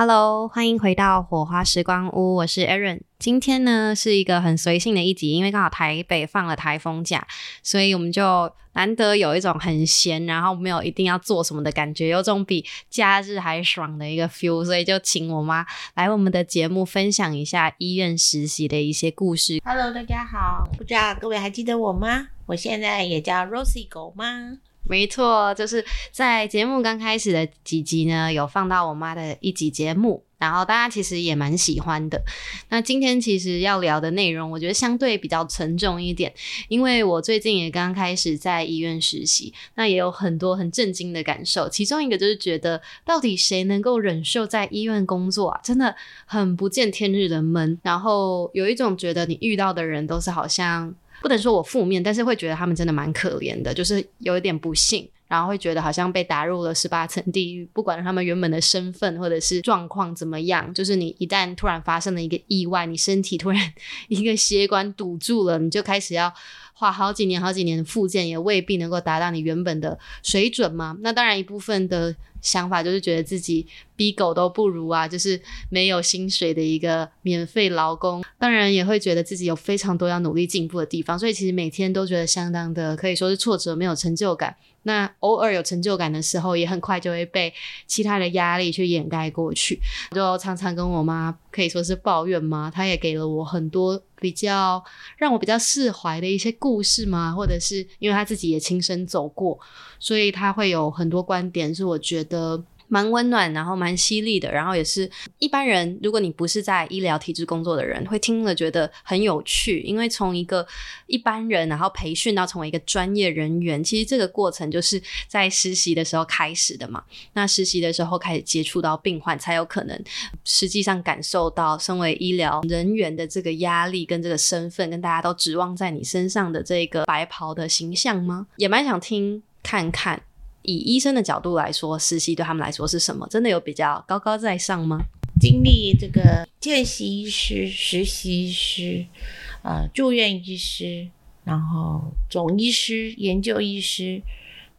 Hello，欢迎回到火花时光屋，我是 Erin。今天呢是一个很随性的一集，因为刚好台北放了台风假，所以我们就难得有一种很闲，然后没有一定要做什么的感觉，有种比假日还爽的一个 feel，所以就请我妈来我们的节目分享一下医院实习的一些故事。Hello，大家好，不知道各位还记得我吗？我现在也叫 Rosie 狗妈。没错，就是在节目刚开始的几集呢，有放到我妈的一集节目，然后大家其实也蛮喜欢的。那今天其实要聊的内容，我觉得相对比较沉重一点，因为我最近也刚开始在医院实习，那也有很多很震惊的感受。其中一个就是觉得，到底谁能够忍受在医院工作啊？真的很不见天日的闷。然后有一种觉得你遇到的人都是好像。不能说我负面，但是会觉得他们真的蛮可怜的，就是有一点不幸，然后会觉得好像被打入了十八层地狱。不管他们原本的身份或者是状况怎么样，就是你一旦突然发生了一个意外，你身体突然 一个血管堵住了，你就开始要花好几年、好几年的复健，也未必能够达到你原本的水准嘛。那当然一部分的。想法就是觉得自己比狗都不如啊，就是没有薪水的一个免费劳工，当然也会觉得自己有非常多要努力进步的地方，所以其实每天都觉得相当的可以说是挫折，没有成就感。那偶尔有成就感的时候，也很快就会被其他的压力去掩盖过去。就常常跟我妈可以说是抱怨嘛，她也给了我很多比较让我比较释怀的一些故事吗，或者是因为他自己也亲身走过，所以他会有很多观点是我觉得。蛮温暖，然后蛮犀利的，然后也是一般人，如果你不是在医疗体制工作的人，会听了觉得很有趣，因为从一个一般人，然后培训到成为一个专业人员，其实这个过程就是在实习的时候开始的嘛。那实习的时候开始接触到病患，才有可能实际上感受到身为医疗人员的这个压力跟这个身份，跟大家都指望在你身上的这个白袍的形象吗？也蛮想听看看。以医生的角度来说，实习对他们来说是什么？真的有比较高高在上吗？经历这个见习医师、实习医师、呃住院医师，然后总医师、研究医师，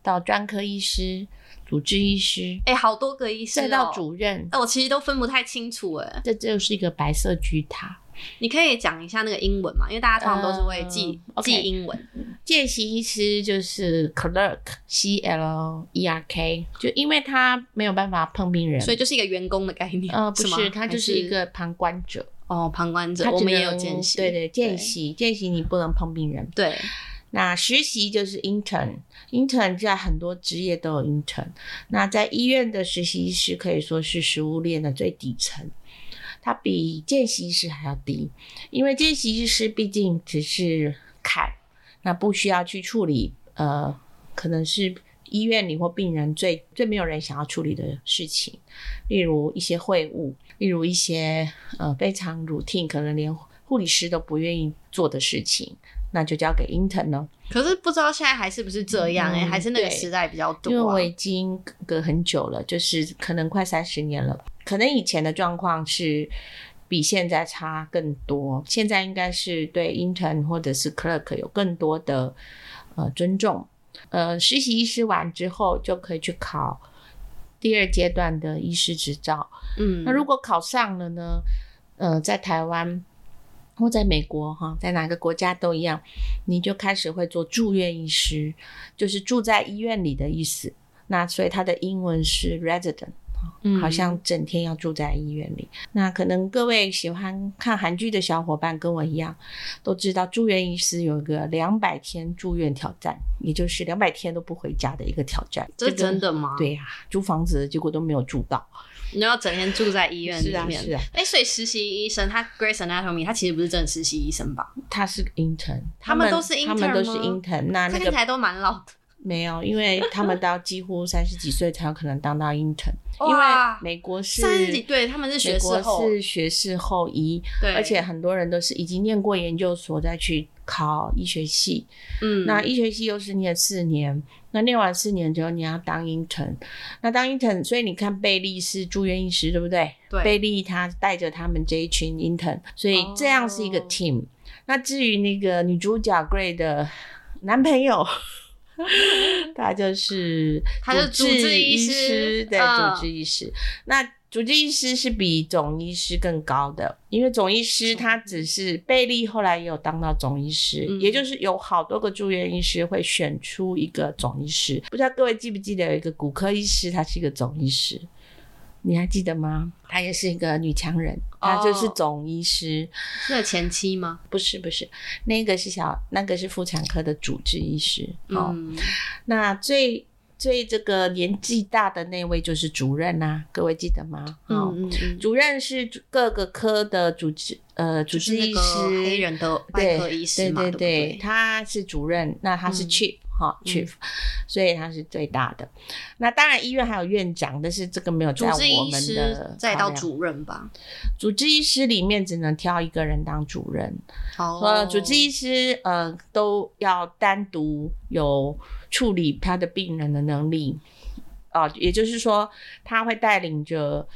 到专科医师、主治医师，哎，好多个医师、哦，再到主任，那我其实都分不太清楚哎。这就是一个白色巨塔。你可以讲一下那个英文嘛？因为大家通常都是会记、uh. 记英文。见习医师就是 clerk，C L E R K，就因为他没有办法碰病人，所以就是一个员工的概念。呃，不是，他就是一个旁观者。哦，旁观者，我们也有见习。对对，见习，见习你不能碰病人。对，那实习就是 intern，intern 在很多职业都有 intern。那在医院的实习医师可以说是食物链的最底层。它比见习医师还要低，因为见习医师毕竟只是看，那不需要去处理，呃，可能是医院里或病人最最没有人想要处理的事情，例如一些会务，例如一些呃非常 routine，可能连护理师都不愿意做的事情，那就交给 intern 了。可是不知道现在还是不是这样哎、欸嗯，还是那个时代比较多、啊。因为我已经隔很久了，就是可能快三十年了。可能以前的状况是比现在差更多，现在应该是对 intern 或者是 clerk 有更多的呃尊重。呃，实习医师完之后就可以去考第二阶段的医师执照。嗯，那如果考上了呢？呃，在台湾或在美国哈，在哪个国家都一样，你就开始会做住院医师，就是住在医院里的意思。那所以它的英文是 resident。嗯，好像整天要住在医院里。那可能各位喜欢看韩剧的小伙伴跟我一样，都知道住院医师有一个两百天住院挑战，也就是两百天都不回家的一个挑战。这真的吗？对呀、啊，租房子结果都没有住到，你要整天住在医院里面。是啊，是、啊欸，所以实习医生他 Grace Anatomy 他其实不是真的实习医生吧？他是 intern，他们都是 intern，他们都是 intern。那那个看起来都蛮老的。没有，因为他们到几乎三十几岁才有可能当到 intern，因为美国是三十几，对，他们是学士后，是学士后医，对，而且很多人都是已经念过研究所再去考医学系，嗯，那医学系又是念四年，那念完四年之后你要当 intern，那当 intern，所以你看贝利是住院医师，对不对？对，贝利他带着他们这一群 intern，所以这样是一个 team。哦，那至于那个女主角 Grey 的男朋友。他就是，他是主治医师，对，主治医师。那主治医师是比总医师更高的，因为总医师他只是贝利后来也有当到总医师，嗯、也就是有好多个住院医师会选出一个总医师。不知道各位记不记得有一个骨科医师，他是一个总医师，你还记得吗？她也是一个女强人，她就是总医师。那、哦、前妻吗？不是，不是，那个是小，那个是妇产科的主治医师。哦，嗯、那最。最这个年纪大的那位就是主任呐、啊，各位记得吗？嗯嗯嗯，主任是各个科的主治呃主治医师，黑人的外科医师嘛，对对对，对对对，他是主任，那他是 chief 哈、嗯、chief，所以他是最大的。那当然医院还有院长，但是这个没有在我们的再到主任吧。主治医师里面只能挑一个人当主任，好、哦，主治医师呃都要单独有。处理他的病人的能力啊，也就是说，他会带领着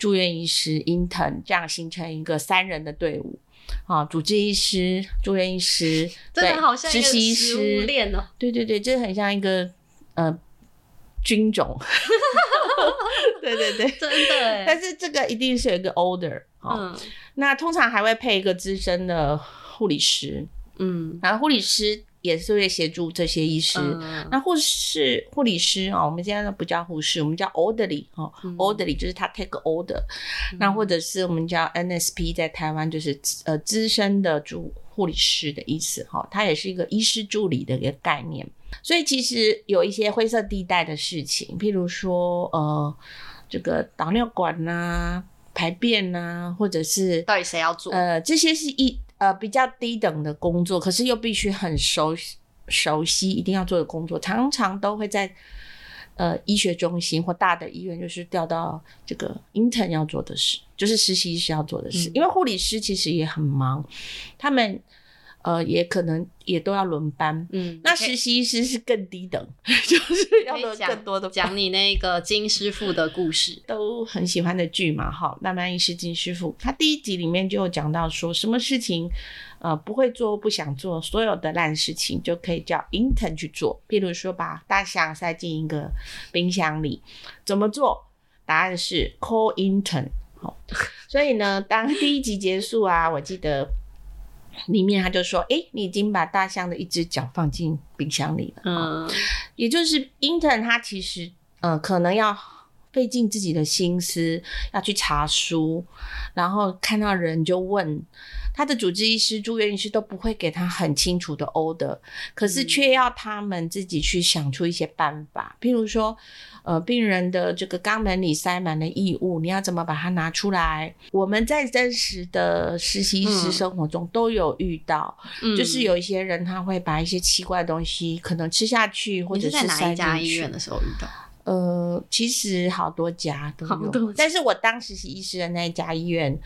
住院医师、intern 这样形成一个三人的队伍啊，主治医师、住院医师，真的好像实习医师，对对对，这很像一个呃军种，对对对，真的。但是这个一定是有一个 order 啊，嗯，那通常还会配一个资深的护理师，嗯，然后护理师。也是会协助这些医师。嗯、那护士、护理师啊、哦，我们现在都不叫护士，我们叫 orderly 哦、嗯、orderly 就是他 take order、嗯。那或者是我们叫 NSP，在台湾就是呃资深的助护理师的意思哈，它、哦、也是一个医师助理的一个概念。所以其实有一些灰色地带的事情，譬如说呃这个导尿管呐、啊、排便呐、啊，或者是到底谁要做？呃，这些是一。呃，比较低等的工作，可是又必须很熟熟悉，一定要做的工作，常常都会在呃医学中心或大的医院，就是调到这个 intern 要做的事，就是实习医师要做的事，嗯、因为护理师其实也很忙，他们。呃，也可能也都要轮班，嗯，那实习医师是更低等，就是要轮更多的。讲你那个金师傅的故事，都很喜欢的剧嘛，哈，浪漫医师金师傅，他第一集里面就有讲到说，什么事情，呃，不会做不想做，所有的烂事情就可以叫 intern 去做，譬如说把大象塞进一个冰箱里，怎么做？答案是 call intern，好，所以呢，当第一集结束啊，我记得。里面他就说：“哎、欸，你已经把大象的一只脚放进冰箱里了。”嗯，也就是 intern 他其实呃可能要费尽自己的心思要去查书，然后看到人就问他的主治医师、住院医师都不会给他很清楚的 order，可是却要他们自己去想出一些办法，譬如说。呃，病人的这个肛门里塞满了异物，你要怎么把它拿出来？我们在真实的实习医师生活中都有遇到，嗯、就是有一些人他会把一些奇怪的东西可能吃下去，或者是塞进去。哪一家医院的时候遇到？呃，其实好多家都有，但是我当实习医师的那一家医院，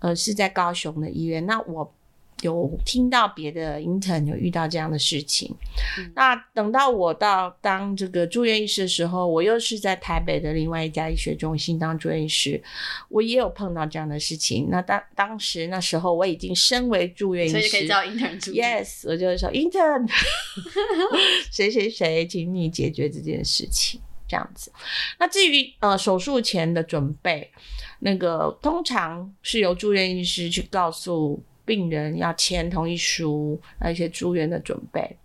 呃，是在高雄的医院，那我。有听到别的 intern 有遇到这样的事情，嗯、那等到我到当这个住院医师的时候，我又是在台北的另外一家医学中心当住院医师，我也有碰到这样的事情。那当当时那时候我已经身为住院医师，所以可以叫 intern 住院。Yes，我就说 intern，谁谁谁，请你解决这件事情，这样子。那至于呃手术前的准备，那个通常是由住院医师去告诉。病人要签同意书，那一些住院的准备，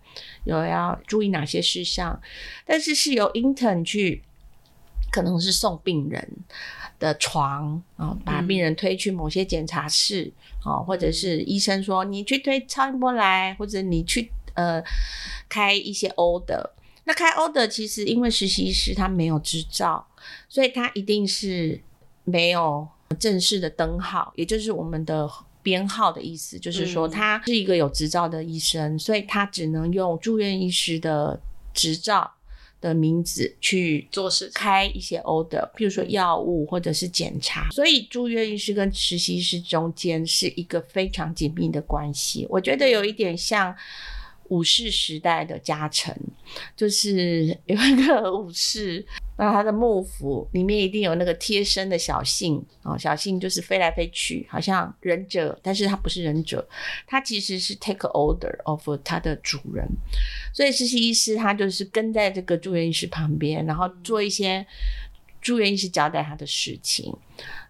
有要注意哪些事项，但是是由 intern 去，可能是送病人的床啊，把病人推去某些检查室啊，或者是医生说你去推超音波来，或者你去呃开一些 order。那开 order 其实因为实习医师他没有执照，所以他一定是没有正式的登号，也就是我们的。编号的意思就是说，他是一个有执照的医生，嗯、所以他只能用住院医师的执照的名字去做事，开一些 order，譬如说药物或者是检查。所以住院医师跟实习医师中间是一个非常紧密的关系。我觉得有一点像。武士时代的加成，就是有一个武士，那他的幕府里面一定有那个贴身的小信啊，小信就是飞来飞去，好像忍者，但是他不是忍者，他其实是 take order of 他的主人，所以实习医师他就是跟在这个住院医师旁边，然后做一些住院医师交代他的事情。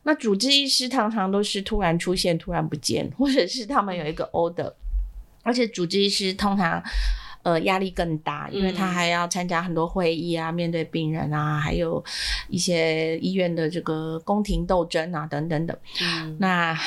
那主治医师常常都是突然出现，突然不见，或者是他们有一个 order，而且主治医师通常。呃，压力更大，因为他还要参加很多会议啊，嗯、面对病人啊，还有一些医院的这个宫廷斗争啊，等等等。嗯，那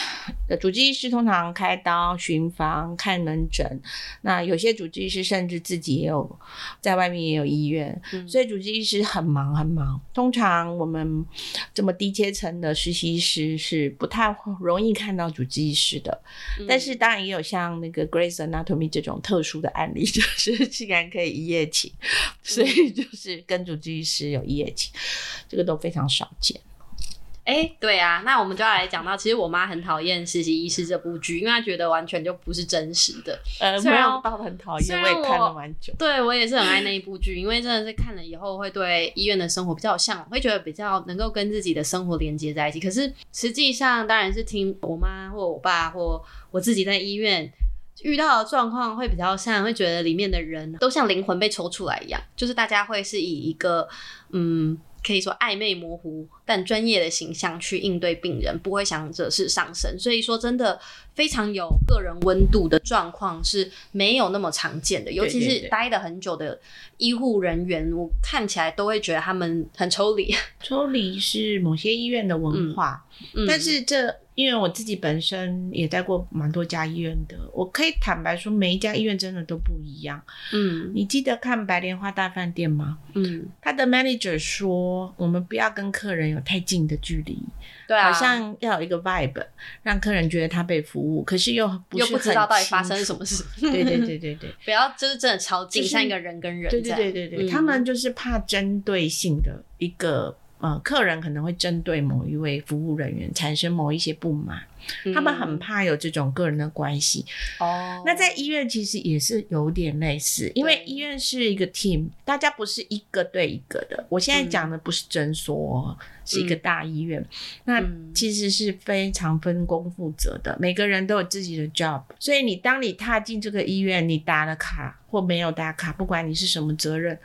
主治医师通常开刀、巡房、看门诊。那有些主治医师甚至自己也有在外面也有医院，嗯、所以主治医师很忙很忙。通常我们这么低阶层的实习医师是不太容易看到主治医师的。嗯、但是当然也有像那个 Grace Anatomy 这种特殊的案例，就是。竟然可以一夜情，所以就是跟主治医师有一夜情，这个都非常少见。哎、欸，对啊，那我们就要来讲到，其实我妈很讨厌《实习医师》这部剧，因为她觉得完全就不是真实的。呃，没有到很讨厌，我也看了蛮久。对，我也是很爱那一部剧，因为真的是看了以后会对医院的生活比较有向往，会觉得比较能够跟自己的生活连接在一起。可是实际上，当然是听我妈或我爸或我自己在医院。遇到的状况会比较像，会觉得里面的人都像灵魂被抽出来一样，就是大家会是以一个嗯，可以说暧昧模糊但专业的形象去应对病人，不会想着是上身。所以说，真的非常有个人温度的状况是没有那么常见的，尤其是待了很久的医护人员，我看起来都会觉得他们很抽离。抽离是某些医院的文化，嗯嗯、但是这。因为我自己本身也待过蛮多家医院的，我可以坦白说，每一家医院真的都不一样。嗯，你记得看白莲花大饭店吗？嗯，他的 manager 说，我们不要跟客人有太近的距离，对啊，好像要有一个 vibe，让客人觉得他被服务，可是又不是很又不知道到底发生什么事。对对对对对，不要就是真的超近，就是、像一个人跟人。对对对对对，嗯、他们就是怕针对性的一个。呃，客人可能会针对某一位服务人员产生某一些不满。他们很怕有这种个人的关系哦。嗯、那在医院其实也是有点类似，因为医院是一个 team，大家不是一个对一个的。我现在讲的不是诊所，嗯、是一个大医院，嗯、那其实是非常分工负责的，每个人都有自己的 job。所以你当你踏进这个医院，你打了卡或没有打卡，不管你是什么责任，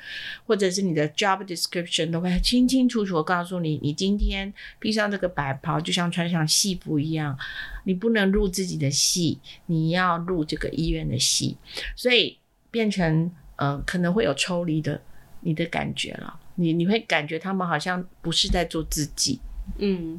或者是你的 job description，都会清清楚楚地告诉你，你今天披上这个白袍，就像穿上戏服一样。你不能入自己的戏，你要入这个医院的戏，所以变成呃可能会有抽离的你的感觉了。你你会感觉他们好像不是在做自己。嗯，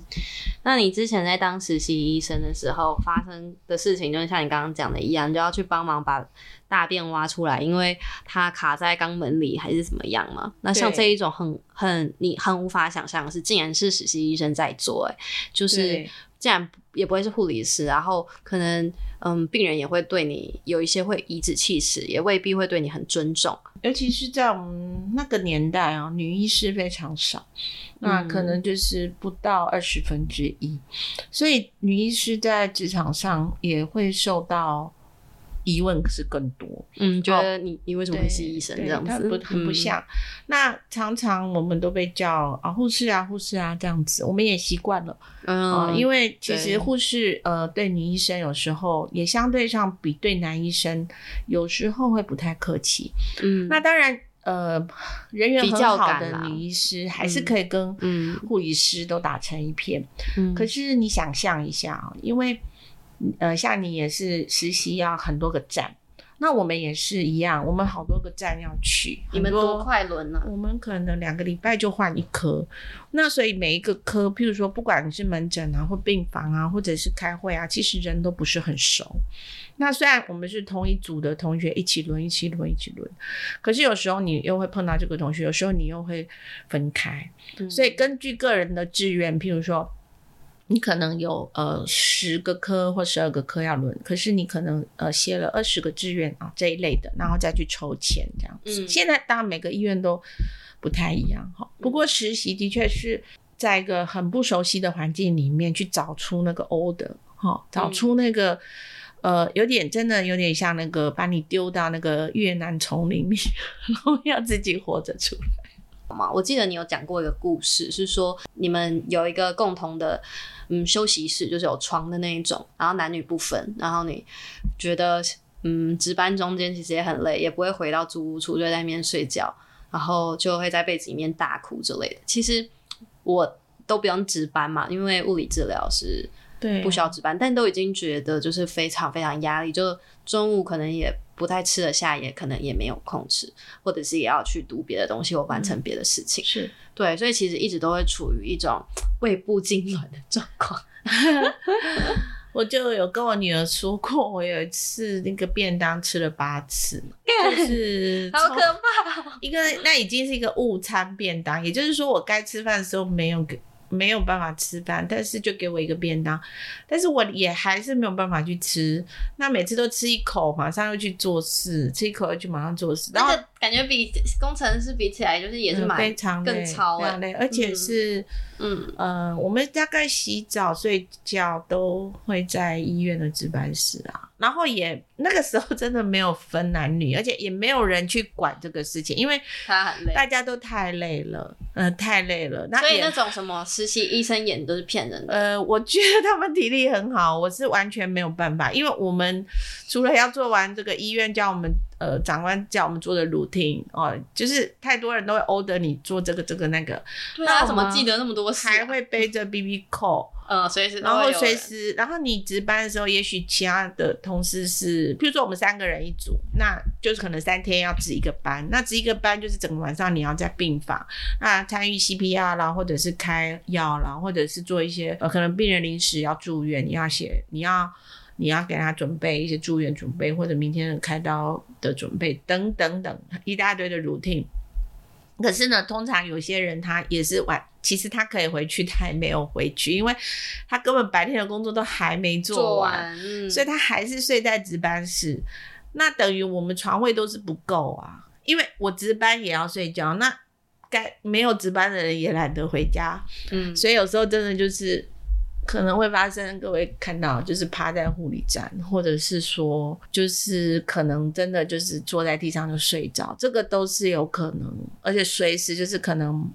那你之前在当实习医生的时候发生的事情，就像你刚刚讲的一样，你就要去帮忙把大便挖出来，因为它卡在肛门里还是怎么样嘛？那像这一种很很你很无法想象的是，竟然是实习医生在做，欸，哎，就是。这样也不会是护理师，然后可能嗯，病人也会对你有一些会颐指气使，也未必会对你很尊重。尤其是在我们那个年代啊，女医师非常少，那可能就是不到二十分之一，所以女医师在职场上也会受到。疑问可是更多，嗯，觉得你你为什么会是医生这样子？不很不像。嗯、那常常我们都被叫啊护士啊护士啊这样子，我们也习惯了，嗯、呃，因为其实护士对呃对女医生有时候也相对上比对男医生有时候会不太客气，嗯，那当然呃人缘很好的女医师还是可以跟护理师都打成一片，嗯，可是你想象一下啊，因为。呃，像你也是实习要很多个站，那我们也是一样，我们好多个站要去。你们多快轮呢？我们可能两个礼拜就换一科，那所以每一个科，譬如说，不管你是门诊啊，或病房啊，或者是开会啊，其实人都不是很熟。那虽然我们是同一组的同学，一起轮，一起轮，一起轮，可是有时候你又会碰到这个同学，有时候你又会分开。嗯、所以根据个人的志愿，譬如说。你可能有呃十个科或十二个科要轮，可是你可能呃写了二十个志愿啊这一类的，然后再去抽签这样子。嗯、现在当然每个医院都不太一样哈，不过实习的确是在一个很不熟悉的环境里面去找出那个 order 哈，找出那个、嗯、呃有点真的有点像那个把你丢到那个越南丛林里，然后要自己活着出来。我记得你有讲过一个故事，是说你们有一个共同的嗯休息室，就是有床的那一种，然后男女不分，然后你觉得嗯值班中间其实也很累，也不会回到租屋处就在那边睡觉，然后就会在被子里面大哭之类的。其实我都不用值班嘛，因为物理治疗是对不需要值班，但都已经觉得就是非常非常压力，就中午可能也不太吃得下，也可能也没有空吃，或者是也要去读别的东西或完成别的事情，嗯、是对，所以其实一直都会处于一种胃部痉挛的状况。我就有跟我女儿说过，我有一次那个便当吃了八次，就是好可怕。一个那已经是一个误餐便当，也就是说我该吃饭的时候没有给。没有办法吃饭，但是就给我一个便当，但是我也还是没有办法去吃。那每次都吃一口，马上又去做事，吃一口又去马上做事，然后感觉比工程师比起来，就是也是蛮、嗯、非常累，更超累，累，而且是嗯呃，我们大概洗澡睡觉都会在医院的值班室啊。然后也那个时候真的没有分男女，而且也没有人去管这个事情，因为他很累，大家都太累了，嗯、呃，太累了。那所以那种什么实习医生演都是骗人的。呃，我觉得他们体力很好，我是完全没有办法，因为我们除了要做完这个医院叫我们呃长官叫我们做的 routine 哦，就是太多人都会 order 你做这个这个那个，对啊，怎么记得那么多事、啊？还会背着 BB call。嗯，随时，然后随时，然后你值班的时候，也许其他的同事是，譬如说我们三个人一组，那就是可能三天要值一个班，那值一个班就是整个晚上你要在病房，那参与 CPR 啦，或者是开药啦，或者是做一些呃，可能病人临时要住院，你要写，你要你要给他准备一些住院准备，或者明天的开刀的准备等等等一大堆的 routine。可是呢，通常有些人他也是晚。其实他可以回去，他也没有回去，因为他根本白天的工作都还没做完，做完嗯、所以他还是睡在值班室。那等于我们床位都是不够啊，因为我值班也要睡觉，那该没有值班的人也懒得回家，嗯，所以有时候真的就是。可能会发生，各位看到就是趴在护理站，或者是说就是可能真的就是坐在地上就睡着，这个都是有可能，而且随时就是可能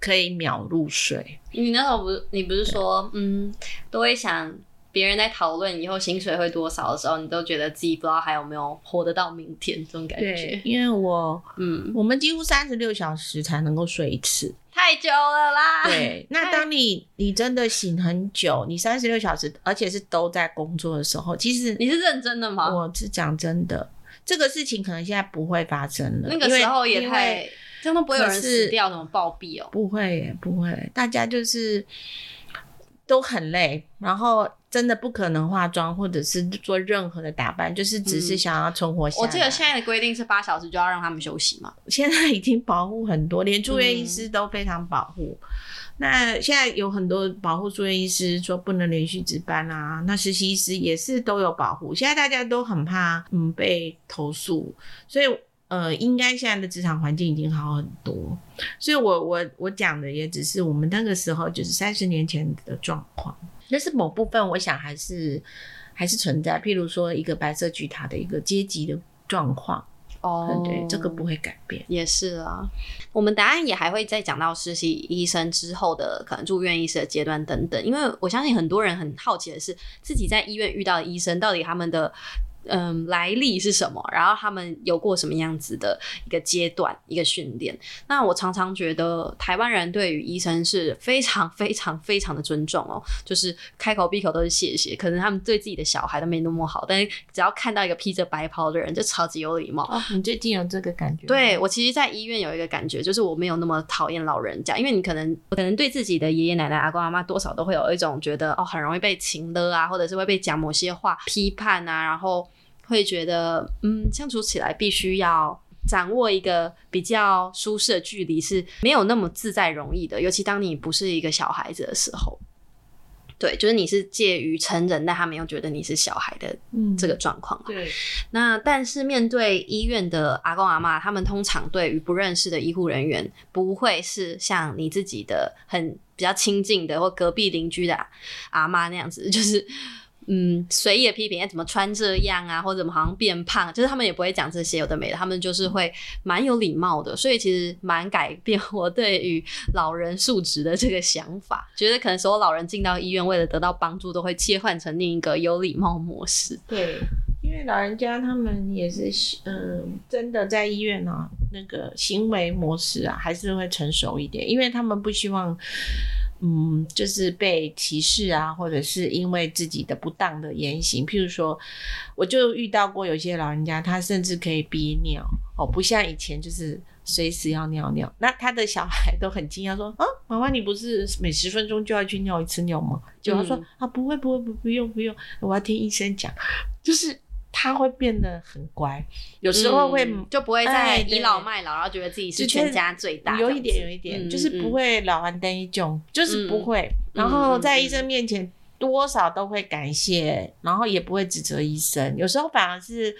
可以秒入睡。你那时候不你不是说嗯都会想别人在讨论以后薪水会多少的时候，你都觉得自己不知道还有没有活得到明天这种感觉？对，因为我嗯我们几乎三十六小时才能够睡一次。太久了啦！对，那当你你真的醒很久，你三十六小时，而且是都在工作的时候，其实你是认真的吗？我是讲真的，这个事情可能现在不会发生了。那个时候也太，真的不会有人死掉，怎么暴毙哦？不会，不会，大家就是都很累，然后。真的不可能化妆，或者是做任何的打扮，就是只是想要存活下来。嗯，我记得现在的规定是八小时就要让他们休息嘛。现在已经保护很多，连住院医师都非常保护。嗯、那现在有很多保护住院医师说不能连续值班啊，那实习医师也是都有保护。现在大家都很怕嗯被投诉，所以呃，应该现在的职场环境已经好很多。所以我我我讲的也只是我们那个时候就是三十年前的状况。但是某部分，我想还是还是存在，譬如说一个白色巨塔的一个阶级的状况哦，对，这个不会改变，也是啊。我们答案也还会再讲到实习医生之后的可能住院医师的阶段等等，因为我相信很多人很好奇的是，自己在医院遇到的医生到底他们的。嗯，来历是什么？然后他们有过什么样子的一个阶段、一个训练？那我常常觉得台湾人对于医生是非常、非常、非常的尊重哦，就是开口闭口都是谢谢。可能他们对自己的小孩都没那么好，但是只要看到一个披着白袍的人，就超级有礼貌。哦，你最近有这个感觉？对，我其实，在医院有一个感觉，就是我没有那么讨厌老人家，因为你可能可能对自己的爷爷奶奶、阿公阿妈多少都会有一种觉得哦，很容易被情勒啊，或者是会被讲某些话批判啊，然后。会觉得，嗯，相处起来必须要掌握一个比较舒适的距离，是没有那么自在容易的。尤其当你不是一个小孩子的时候，对，就是你是介于成人，但他没有觉得你是小孩的这个状况。对。那但是面对医院的阿公阿妈，他们通常对于不认识的医护人员，不会是像你自己的很比较亲近的或隔壁邻居的阿妈那样子，就是。嗯，随意的批评，哎，怎么穿这样啊，或者怎么好像变胖，就是他们也不会讲这些有的没的，他们就是会蛮有礼貌的，所以其实蛮改变我对于老人素质的这个想法，觉得可能所有老人进到医院为了得到帮助，都会切换成另一个有礼貌模式。对，因因为老人家他们也是，嗯、呃，真的在医院呢、啊，那个行为模式啊，还是会成熟一点，因为他们不希望，嗯，就是被歧视啊，或者是因为自己的不当的言行，譬如说，我就遇到过有些老人家，他甚至可以憋尿哦，不像以前就是。随时要尿尿，那他的小孩都很惊讶，说：“啊，妈妈，你不是每十分钟就要去尿一次尿吗？”就他说：“嗯、啊，不会，不会，不，不用，不用，我要听医生讲。”就是他会变得很乖，有时候会、嗯、就不会再倚老卖老，然后觉得自己是全家最大。有一点，有一点，就是不会老顽童一种，就是不会。然后在医生面前，多少都会感谢，然后也不会指责医生。有时候反而是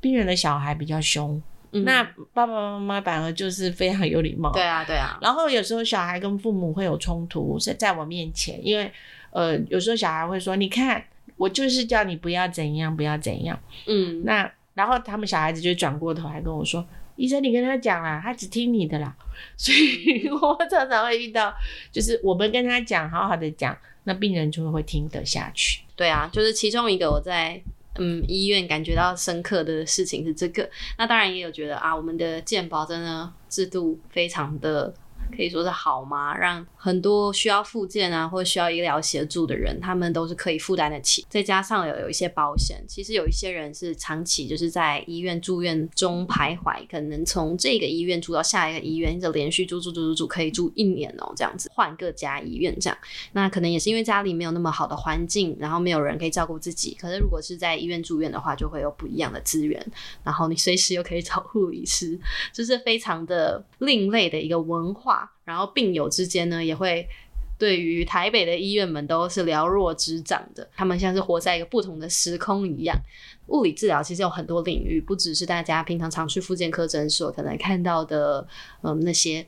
病人的小孩比较凶。那爸爸妈妈反而就是非常有礼貌。对啊，对啊。然后有时候小孩跟父母会有冲突，在在我面前，因为呃，有时候小孩会说：“你看，我就是叫你不要怎样，不要怎样。”嗯。那然后他们小孩子就转过头来跟我说：“医生，你跟他讲啦，他只听你的啦。”所以 我常常会遇到，就是我们跟他讲，好好的讲，那病人就会会听得下去。对啊，就是其中一个我在。嗯，医院感觉到深刻的事情是这个，那当然也有觉得啊，我们的健保真的制度非常的。可以说是好吗？让很多需要复健啊，或者需要医疗协助的人，他们都是可以负担得起。再加上有有一些保险，其实有一些人是长期就是在医院住院中徘徊，可能从这个医院住到下一个医院，就连续住住住住住，可以住一年哦，这样子换各家医院这样。那可能也是因为家里没有那么好的环境，然后没有人可以照顾自己。可是如果是在医院住院的话，就会有不一样的资源，然后你随时又可以找护理师，就是非常的另类的一个文化。然后病友之间呢，也会对于台北的医院们都是了若指掌的。他们像是活在一个不同的时空一样。物理治疗其实有很多领域，不只是大家平常常去复健科诊所可能看到的，嗯，那些。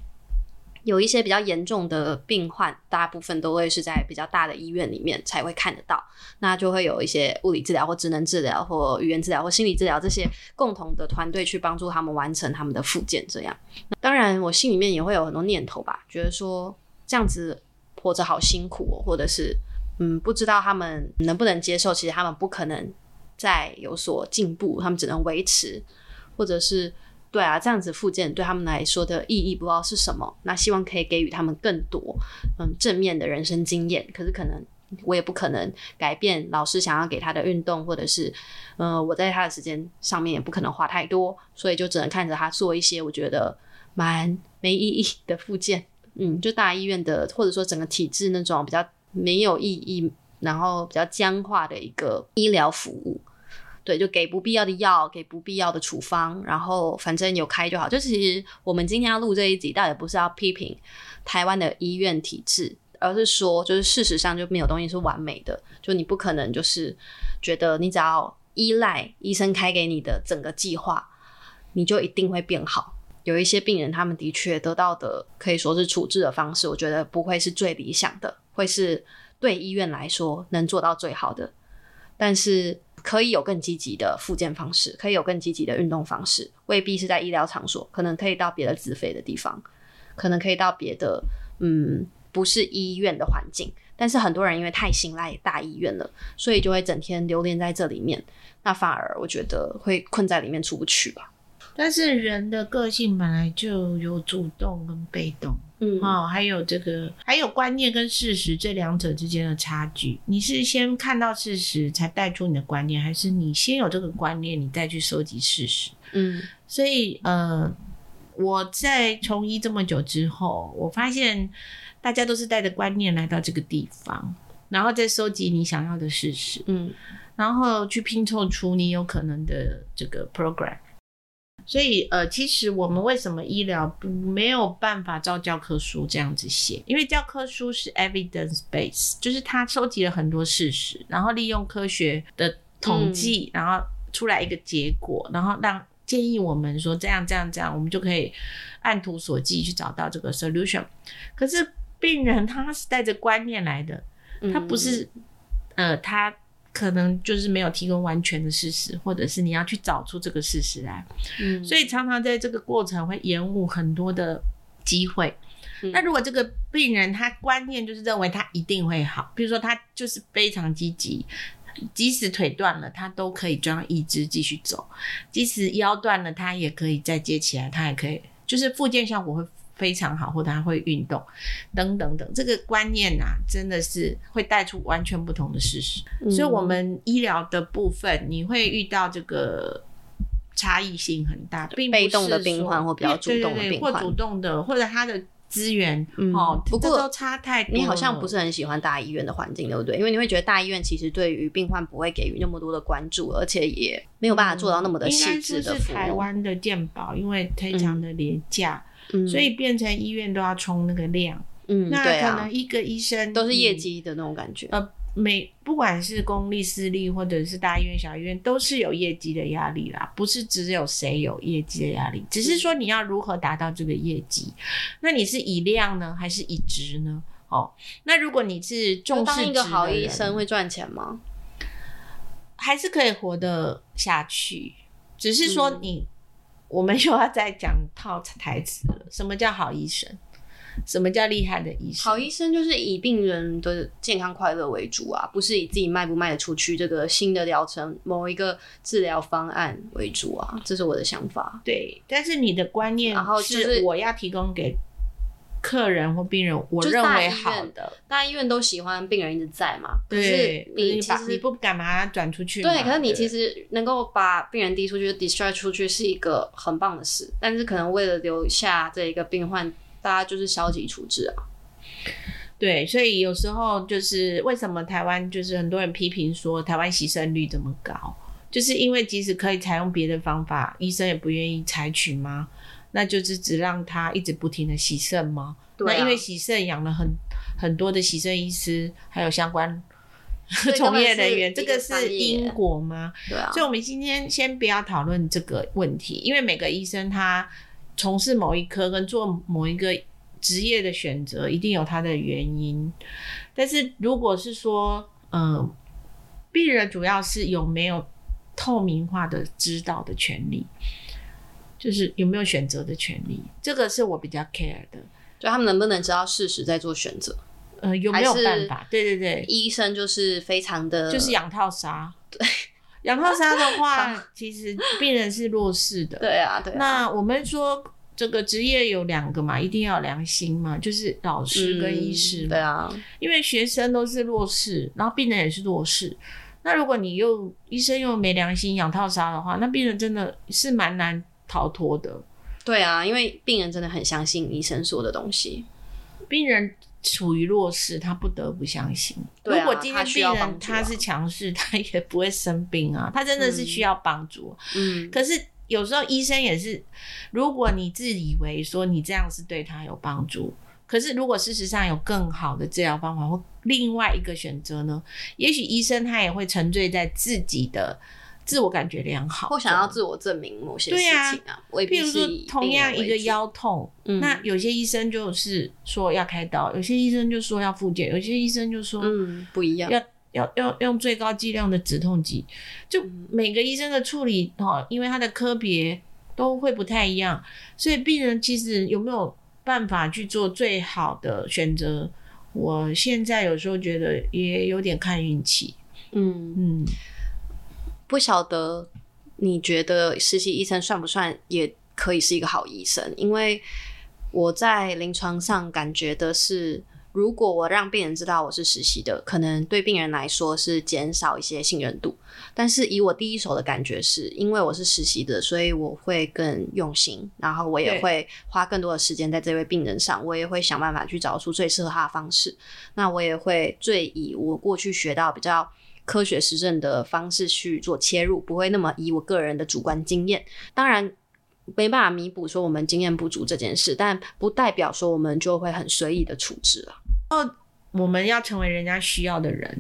有一些比较严重的病患，大部分都会是在比较大的医院里面才会看得到，那就会有一些物理治疗或职能治疗或语言治疗或心理治疗这些共同的团队去帮助他们完成他们的复健。这样，当然我心里面也会有很多念头吧，觉得说这样子活着好辛苦哦，或者是嗯，不知道他们能不能接受，其实他们不可能再有所进步，他们只能维持，或者是。对啊，这样子复健对他们来说的意义不知道是什么。那希望可以给予他们更多嗯正面的人生经验。可是可能我也不可能改变老师想要给他的运动，或者是嗯、呃、我在他的时间上面也不可能花太多，所以就只能看着他做一些我觉得蛮没意义的复健。嗯，就大医院的或者说整个体制那种比较没有意义，然后比较僵化的一个医疗服务。对，就给不必要的药，给不必要的处方，然后反正有开就好。就其实我们今天要录这一集，倒也不是要批评台湾的医院体制，而是说，就是事实上就没有东西是完美的。就你不可能就是觉得你只要依赖医生开给你的整个计划，你就一定会变好。有一些病人，他们的确得到的可以说是处置的方式，我觉得不会是最理想的，会是对医院来说能做到最好的，但是。可以有更积极的复健方式，可以有更积极的运动方式，未必是在医疗场所，可能可以到别的自费的地方，可能可以到别的，嗯，不是医院的环境。但是很多人因为太信赖大医院了，所以就会整天留恋在这里面，那反而我觉得会困在里面出不去吧。但是人的个性本来就有主动跟被动。嗯，哦，还有这个，还有观念跟事实这两者之间的差距。你是先看到事实才带出你的观念，还是你先有这个观念，你再去收集事实？嗯，所以呃，我在从医这么久之后，我发现大家都是带着观念来到这个地方，然后再收集你想要的事实，嗯，然后去拼凑出你有可能的这个 program。所以，呃，其实我们为什么医疗没有办法照教科书这样子写？因为教科书是 evidence base，就是它收集了很多事实，然后利用科学的统计，然后出来一个结果，嗯、然后让建议我们说这样这样这样，我们就可以按图索骥去找到这个 solution。可是病人他是带着观念来的，他不是，嗯、呃，他。可能就是没有提供完全的事实，或者是你要去找出这个事实来，嗯，所以常常在这个过程会延误很多的机会。嗯，那如果这个病人他观念就是认为他一定会好，比如说他就是非常积极，即使腿断了，他都可以装义肢继续走；即使腰断了，他也可以再接起来，他也可以，就是复健效果会非常好，或者他会运动等等等。这个观念啊，真的是会带出完全不同的事实。嗯、所以，我们医疗的部分，你会遇到这个差异性很大，并被动的病患或比较主动的病患，或主动的，或者他的。资源、嗯、哦，不过都差太多。你好像不是很喜欢大医院的环境，对不对？因为你会觉得大医院其实对于病患不会给予那么多的关注，而且也没有办法做到那么的细致的服务。嗯、应该是台湾的健保，因为非常的廉价，嗯、所以变成医院都要冲那个量。嗯，那可能一个医生都是业绩的那种感觉。呃每不管是公立、私立，或者是大医院、小医院，都是有业绩的压力啦，不是只有谁有业绩的压力，只是说你要如何达到这个业绩。那你是以量呢，还是以值呢？哦，那如果你是重视当一个好医生会赚钱吗？还是可以活得下去？只是说你，嗯、我们又要再讲套台词了。什么叫好医生？什么叫厉害的医生？好医生就是以病人的健康快乐为主啊，不是以自己卖不卖得出去这个新的疗程、某一个治疗方案为主啊，这是我的想法。对，但是你的观念，然后是我要提供给客人或病人，我认为好的。大医院都喜欢病人一直在嘛？对，可是你其实你不敢把它转出去。对，可是你其实能够把病人递出去、discharge 出去是一个很棒的事，但是可能为了留下这一个病患。大家就是消极处置啊，对，所以有时候就是为什么台湾就是很多人批评说台湾牺牲率这么高，就是因为即使可以采用别的方法，医生也不愿意采取吗？那就是只让他一直不停的洗肾吗？对啊，那因为洗肾养了很很多的洗肾医师，还有相关 从业人员，这个是因果吗？对啊，所以我们今天先不要讨论这个问题，因为每个医生他。从事某一科跟做某一个职业的选择，一定有他的原因。但是如果是说，嗯、呃，病人主要是有没有透明化的知道的权利，就是有没有选择的权利，这个是我比较 care 的。就他们能不能知道事实在做选择？呃，有没有办法？对对对，医生就是非常的，就是养套杀。对。养套杀的话，其实病人是弱势的。对啊，对啊。那我们说这个职业有两个嘛，一定要有良心嘛，就是老师跟医师。嗯、对啊，因为学生都是弱势，然后病人也是弱势。那如果你又医生又没良心养套杀的话，那病人真的是蛮难逃脱的。对啊，因为病人真的很相信医生说的东西。病人。处于弱势，他不得不相信。对啊，如果今天病人他是强势，他也不会生病啊。他真的是需要帮助。嗯，可是有时候医生也是，如果你自以为说你这样是对他有帮助，可是如果事实上有更好的治疗方法或另外一个选择呢？也许医生他也会沉醉在自己的。自我感觉良好，或想要自我证明某些事情啊。譬如说，同样一个腰痛，嗯，那有些医生就是说要开刀，有些医生就说要复健，有些医生就说嗯不一样，要要要用最高剂量的止痛剂。就每个医生的处理哈，因为他的科别都会不太一样，所以病人其实有没有办法去做最好的选择？我现在有时候觉得也有点看运气。嗯嗯。不晓得你觉得实习医生算不算也可以是一个好医生？因为我在临床上感觉的是，如果我让病人知道我是实习的，可能对病人来说是减少一些信任度。但是以我第一手的感觉是，因为我是实习的，所以我会更用心，然后我也会花更多的时间在这位病人上，我也会想办法去找出最适合他的方式。那我也会最以我过去学到比较。科学实证的方式去做切入，不会那么以我个人的主观经验。当然没办法弥补说我们经验不足这件事，但不代表说我们就会很随意的处置了。哦，我们要成为人家需要的人，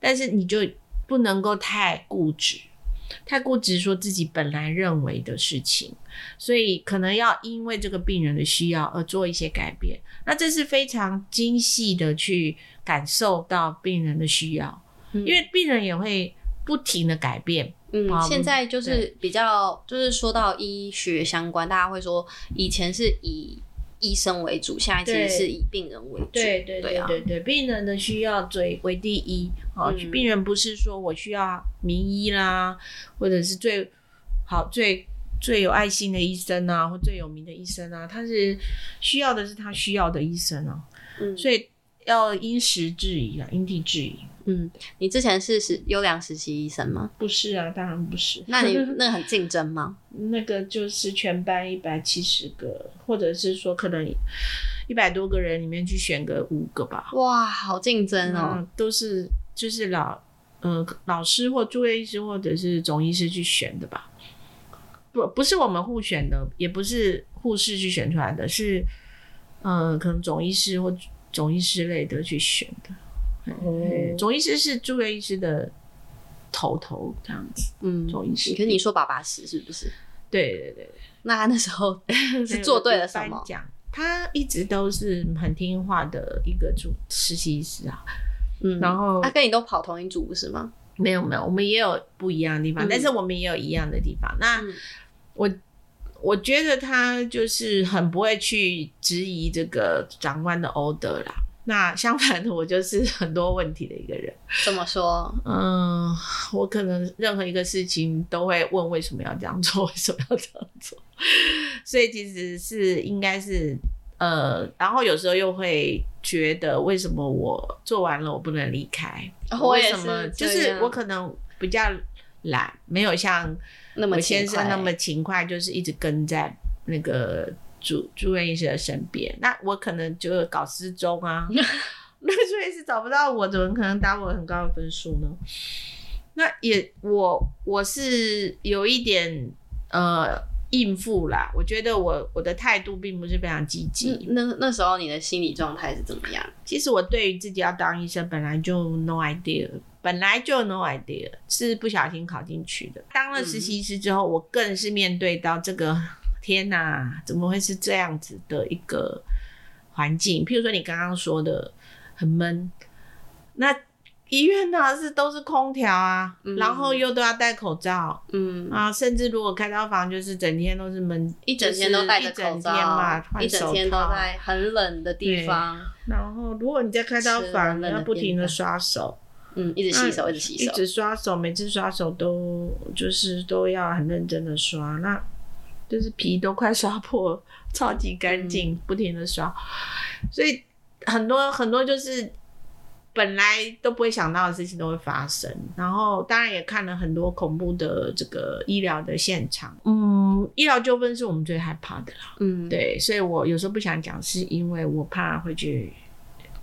但是你就不能够太固执，太固执说自己本来认为的事情，所以可能要因为这个病人的需要而做一些改变。那这是非常精细的去感受到病人的需要。因为病人也会不停的改变。嗯，现在就是比较，就是说到医学相关，大家会说以前是以医生为主，现在其实是以病人为主。对对对对对，病人的需要最为第一。好，病人不是说我需要名医啦，或者是最好最最有爱心的医生啊，或最有名的医生啊，他是需要的是他需要的医生啊。嗯，所以要因时制宜啊，因地制宜。嗯，你之前是实优良实习医生吗？不是啊，当然不是。那你 那很竞争吗？那个就是全班一百七十个，或者是说可能一百多个人里面去选个五个吧。哇，好竞争哦！嗯、都是就是老呃老师或住院医师或者是总医师去选的吧？不，不是我们互选的，也不是护士去选出来的，是呃可能总医师或总医师类的去选的。嗯，总医师是住院医师的头头这样子。嗯，总医师。可是你说爸爸是是不是？对对对。那他那时候是做对了什么？讲他一直都是很听话的一个主实习医师啊。嗯，然后他跟你都跑同一组是吗？没有没有，我们也有不一样的地方，嗯、但是我们也有一样的地方。那、嗯、我我觉得他就是很不会去质疑这个长官的 order 啦。那相反的，我就是很多问题的一个人。怎么说？嗯，我可能任何一个事情都会问为什么要这样做，为什么要这样做。所以其实是应该是呃，然后有时候又会觉得为什么我做完了我不能离开？哦、为什么？就是我可能比较懒，没有像我先生那么勤快，就是一直跟在那个。住住院医师的身边，那我可能就搞失踪啊，那住院医师找不到我，怎么可能打我很高的分数呢？那也我我是有一点呃应付啦，我觉得我我的态度并不是非常积极。那那时候你的心理状态是怎么样？其实我对于自己要当医生本来就 no idea，本来就 no idea，是不小心考进去的。当了实习医师之后，嗯、我更是面对到这个。天哪，怎么会是这样子的一个环境？譬如说你刚刚说的很闷，那医院呢是都是空调啊，嗯、然后又都要戴口罩，嗯啊，甚至如果开刀房就是整天都是闷，一整天都戴着口罩嘛，一整天都在很冷的地方。然后如果你在开刀房，你要不停的刷手，嗯，一直洗手，一直洗手，一直刷手，每次刷手都就是都要很认真的刷那。就是皮都快刷破，超级干净，不停的刷，所以很多很多就是本来都不会想到的事情都会发生。然后当然也看了很多恐怖的这个医疗的现场，嗯，医疗纠纷是我们最害怕的啦，嗯，对，所以我有时候不想讲，是因为我怕会去，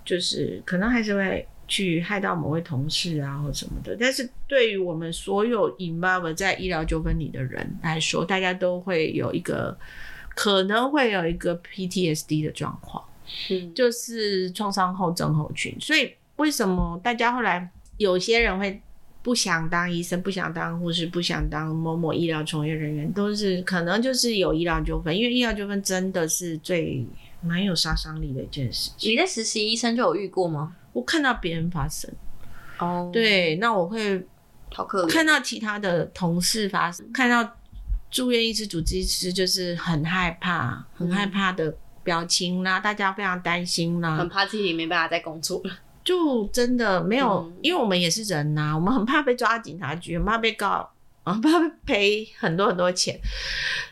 就是可能还是会。去害到某位同事啊，或什么的。但是对于我们所有 involve 在医疗纠纷里的人来说，大家都会有一个可能会有一个 PTSD 的状况，嗯，就是创伤后症候群。所以为什么大家后来有些人会不想当医生，不想当护士，不想当某某医疗从业人员，都是可能就是有医疗纠纷，因为医疗纠纷真的是最蛮有杀伤力的一件事情。你在实习医生就有遇过吗？我看到别人发生，哦，oh, 对，那我会好可看到其他的同事发生，看到住院医师、主治医师就是很害怕、很害怕的表情啦，嗯、大家非常担心啦，很怕自己没办法再工作了，就真的没有，嗯、因为我们也是人呐、啊，我们很怕被抓警察局，很怕被告，很怕赔很多很多钱，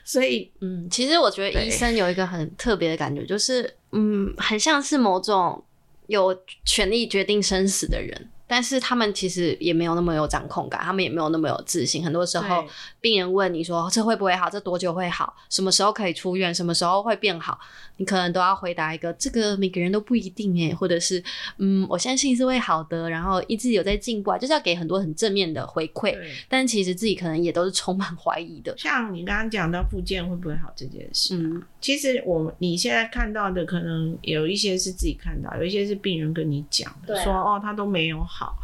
所以，嗯，其实我觉得医生有一个很特别的感觉，就是，嗯，很像是某种。有权力决定生死的人。但是他们其实也没有那么有掌控感，他们也没有那么有自信。很多时候，病人问你说：“这会不会好？这多久会好？什么时候可以出院？什么时候会变好？”你可能都要回答一个：“这个每个人都不一定诶。”或者是“嗯，我相信是会好的。”然后一直有在进步啊，就是要给很多很正面的回馈。但其实自己可能也都是充满怀疑的。像你刚刚讲到复健会不会好这件事，嗯，其实我你现在看到的可能有一些是自己看到，有一些是病人跟你讲的，啊、说：“哦，他都没有好。”好，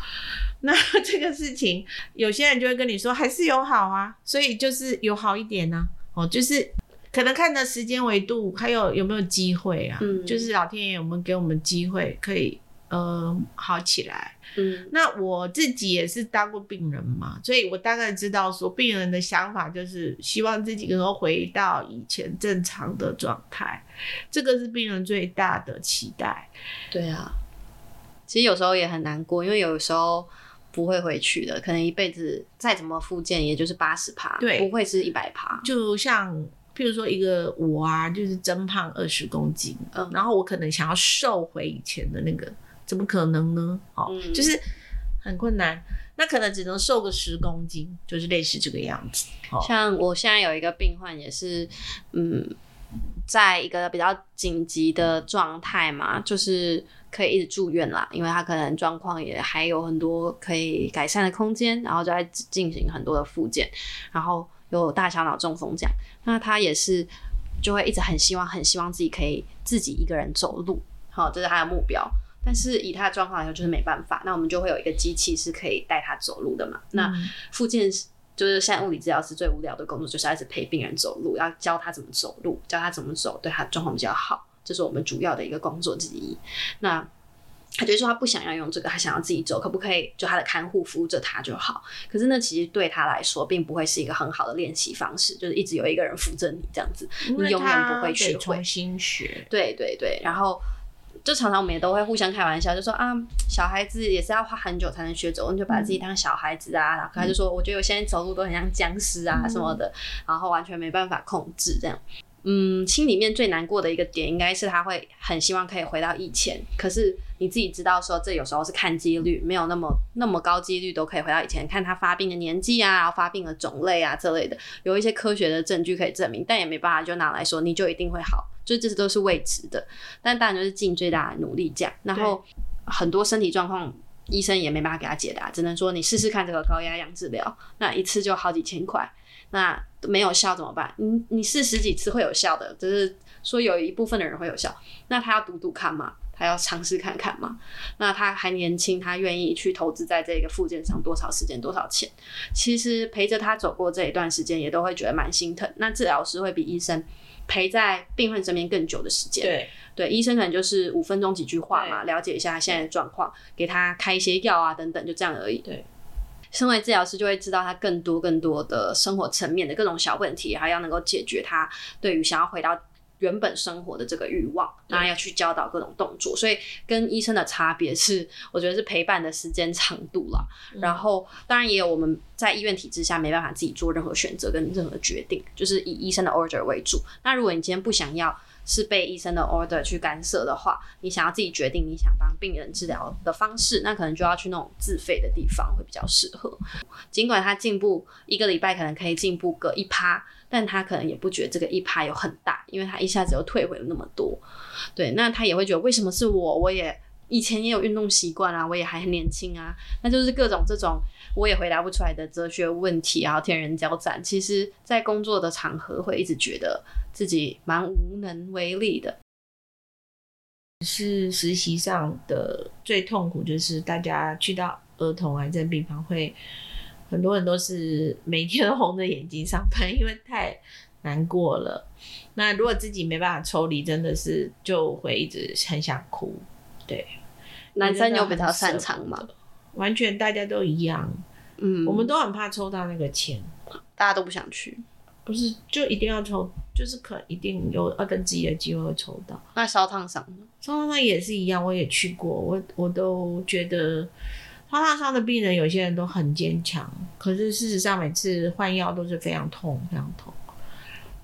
那 这个事情，有些人就会跟你说，还是有好啊，所以就是有好一点呢、啊，哦，就是可能看的时间维度，还有有没有机会啊，嗯，就是老天爷有没有给我们机会，可以呃好起来。嗯，那我自己也是当过病人嘛，所以我大概知道说病人的想法就是希望自己能够回到以前正常的状态，这个是病人最大的期待。对啊，其实有时候也很难过，因为有时候不会回去的，可能一辈子再怎么复健，也就是八十趴，对，不会是一百趴。就像譬如说一个我啊，就是增胖二十公斤，嗯，然后我可能想要瘦回以前的那个。怎么可能呢？哦，嗯、就是很困难，那可能只能瘦个十公斤，就是类似这个样子。哦、像我现在有一个病患，也是，嗯，在一个比较紧急的状态嘛，就是可以一直住院啦，因为他可能状况也还有很多可以改善的空间，然后就在进行很多的复健，然后有大小脑中风这样，那他也是就会一直很希望，很希望自己可以自己一个人走路，好、哦，这是他的目标。但是以他的状况来说，就是没办法。那我们就会有一个机器是可以带他走路的嘛。嗯、那附件就是现在物理治疗师最无聊的工作，就是要一直陪病人走路，要教他怎么走路，教他怎么走，对他状况比较好。这是我们主要的一个工作之一。那他觉得说他不想要用这个，他想要自己走，可不可以？就他的看护扶着他就好。可是那其实对他来说，并不会是一个很好的练习方式，就是一直有一个人扶着你这样子，你永远不会学会。重新学。对对对，然后。就常常我们也都会互相开玩笑，就说啊，小孩子也是要花很久才能学走，你就把自己当小孩子啊。然后他就说，我觉得我现在走路都很像僵尸啊什么的，然后完全没办法控制这样。嗯，心里面最难过的一个点，应该是他会很希望可以回到以前。可是你自己知道说，这有时候是看几率，没有那么那么高几率都可以回到以前。看他发病的年纪啊，然后发病的种类啊这类的，有一些科学的证据可以证明，但也没办法就拿来说你就一定会好。就这些都是未知的，但当然就是尽最大的努力这样。然后很多身体状况，医生也没办法给他解答，只能说你试试看这个高压氧治疗，那一次就好几千块，那没有效怎么办？你你试十几次会有效的，只是说有一部分的人会有效，那他要赌赌看嘛，他要尝试看看嘛。那他还年轻，他愿意去投资在这个附件上多少时间多少钱？其实陪着他走过这一段时间，也都会觉得蛮心疼。那治疗师会比医生。陪在病患身边更久的时间，对对，医生可能就是五分钟几句话嘛，了解一下他现在的状况，给他开一些药啊等等，就这样而已。对，身为治疗师就会知道他更多更多的生活层面的各种小问题，还要能够解决他对于想要回到。原本生活的这个欲望，那要去教导各种动作，所以跟医生的差别是，我觉得是陪伴的时间长度啦。嗯、然后，当然也有我们在医院体制下没办法自己做任何选择跟任何决定，就是以医生的 order 为主。那如果你今天不想要是被医生的 order 去干涉的话，你想要自己决定你想帮病人治疗的方式，那可能就要去那种自费的地方会比较适合。尽管他进步一个礼拜可能可以进步个一趴。但他可能也不觉得这个一趴有很大，因为他一下子又退回了那么多。对，那他也会觉得为什么是我？我也以前也有运动习惯啊，我也还很年轻啊。那就是各种这种我也回答不出来的哲学问题，然后天人交战。其实，在工作的场合会一直觉得自己蛮无能为力的。是实习上的最痛苦，就是大家去到儿童癌症病房会。很多人都是每天都红着眼睛上班，因为太难过了。那如果自己没办法抽离，真的是就会一直很想哭。对，男生有比较擅长吗？完全大家都一样。嗯，我们都很怕抽到那个钱，大家都不想去。不是，就一定要抽，就是可一定有二分之一的机会会抽到。那烧烫伤呢？烧烫伤也是一样，我也去过，我我都觉得。烧烫伤的病人，有些人都很坚强，可是事实上每次换药都是非常痛，非常痛。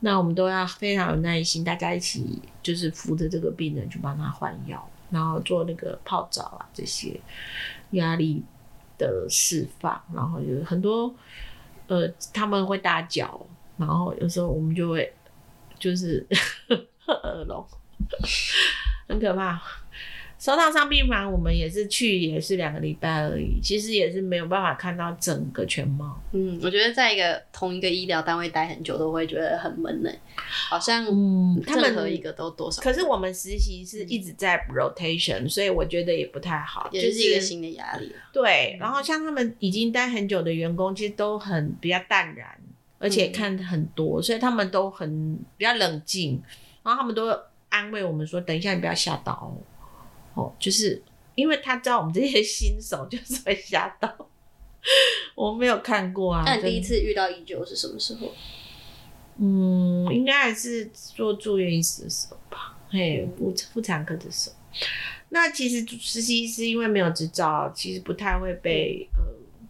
那我们都要非常有耐心，大家一起就是扶着这个病人去帮他换药，然后做那个泡澡啊这些压力的释放，然后有很多呃他们会大叫，然后有时候我们就会就是耳聋，很可怕。烧烫伤病房，我们也是去，也是两个礼拜而已。其实也是没有办法看到整个全貌。嗯，我觉得在一个同一个医疗单位待很久，都会觉得很闷呢。好像嗯，他们任何一个都多少。可是我们实习是一直在 rotation，、嗯、所以我觉得也不太好，也是一个新的压力。对，然后像他们已经待很久的员工，其实都很比较淡然，而且看很多，嗯、所以他们都很比较冷静。然后他们都安慰我们说：“等一下，你不要吓到。”哦，就是因为他知道我们这些新手就是会吓到。我没有看过啊。那你第一次遇到医纠是什么时候？嗯，应该还是做住院医师的时候吧。嘿，妇妇产科的时候。那其实实习医师因为没有执照，其实不太会被呃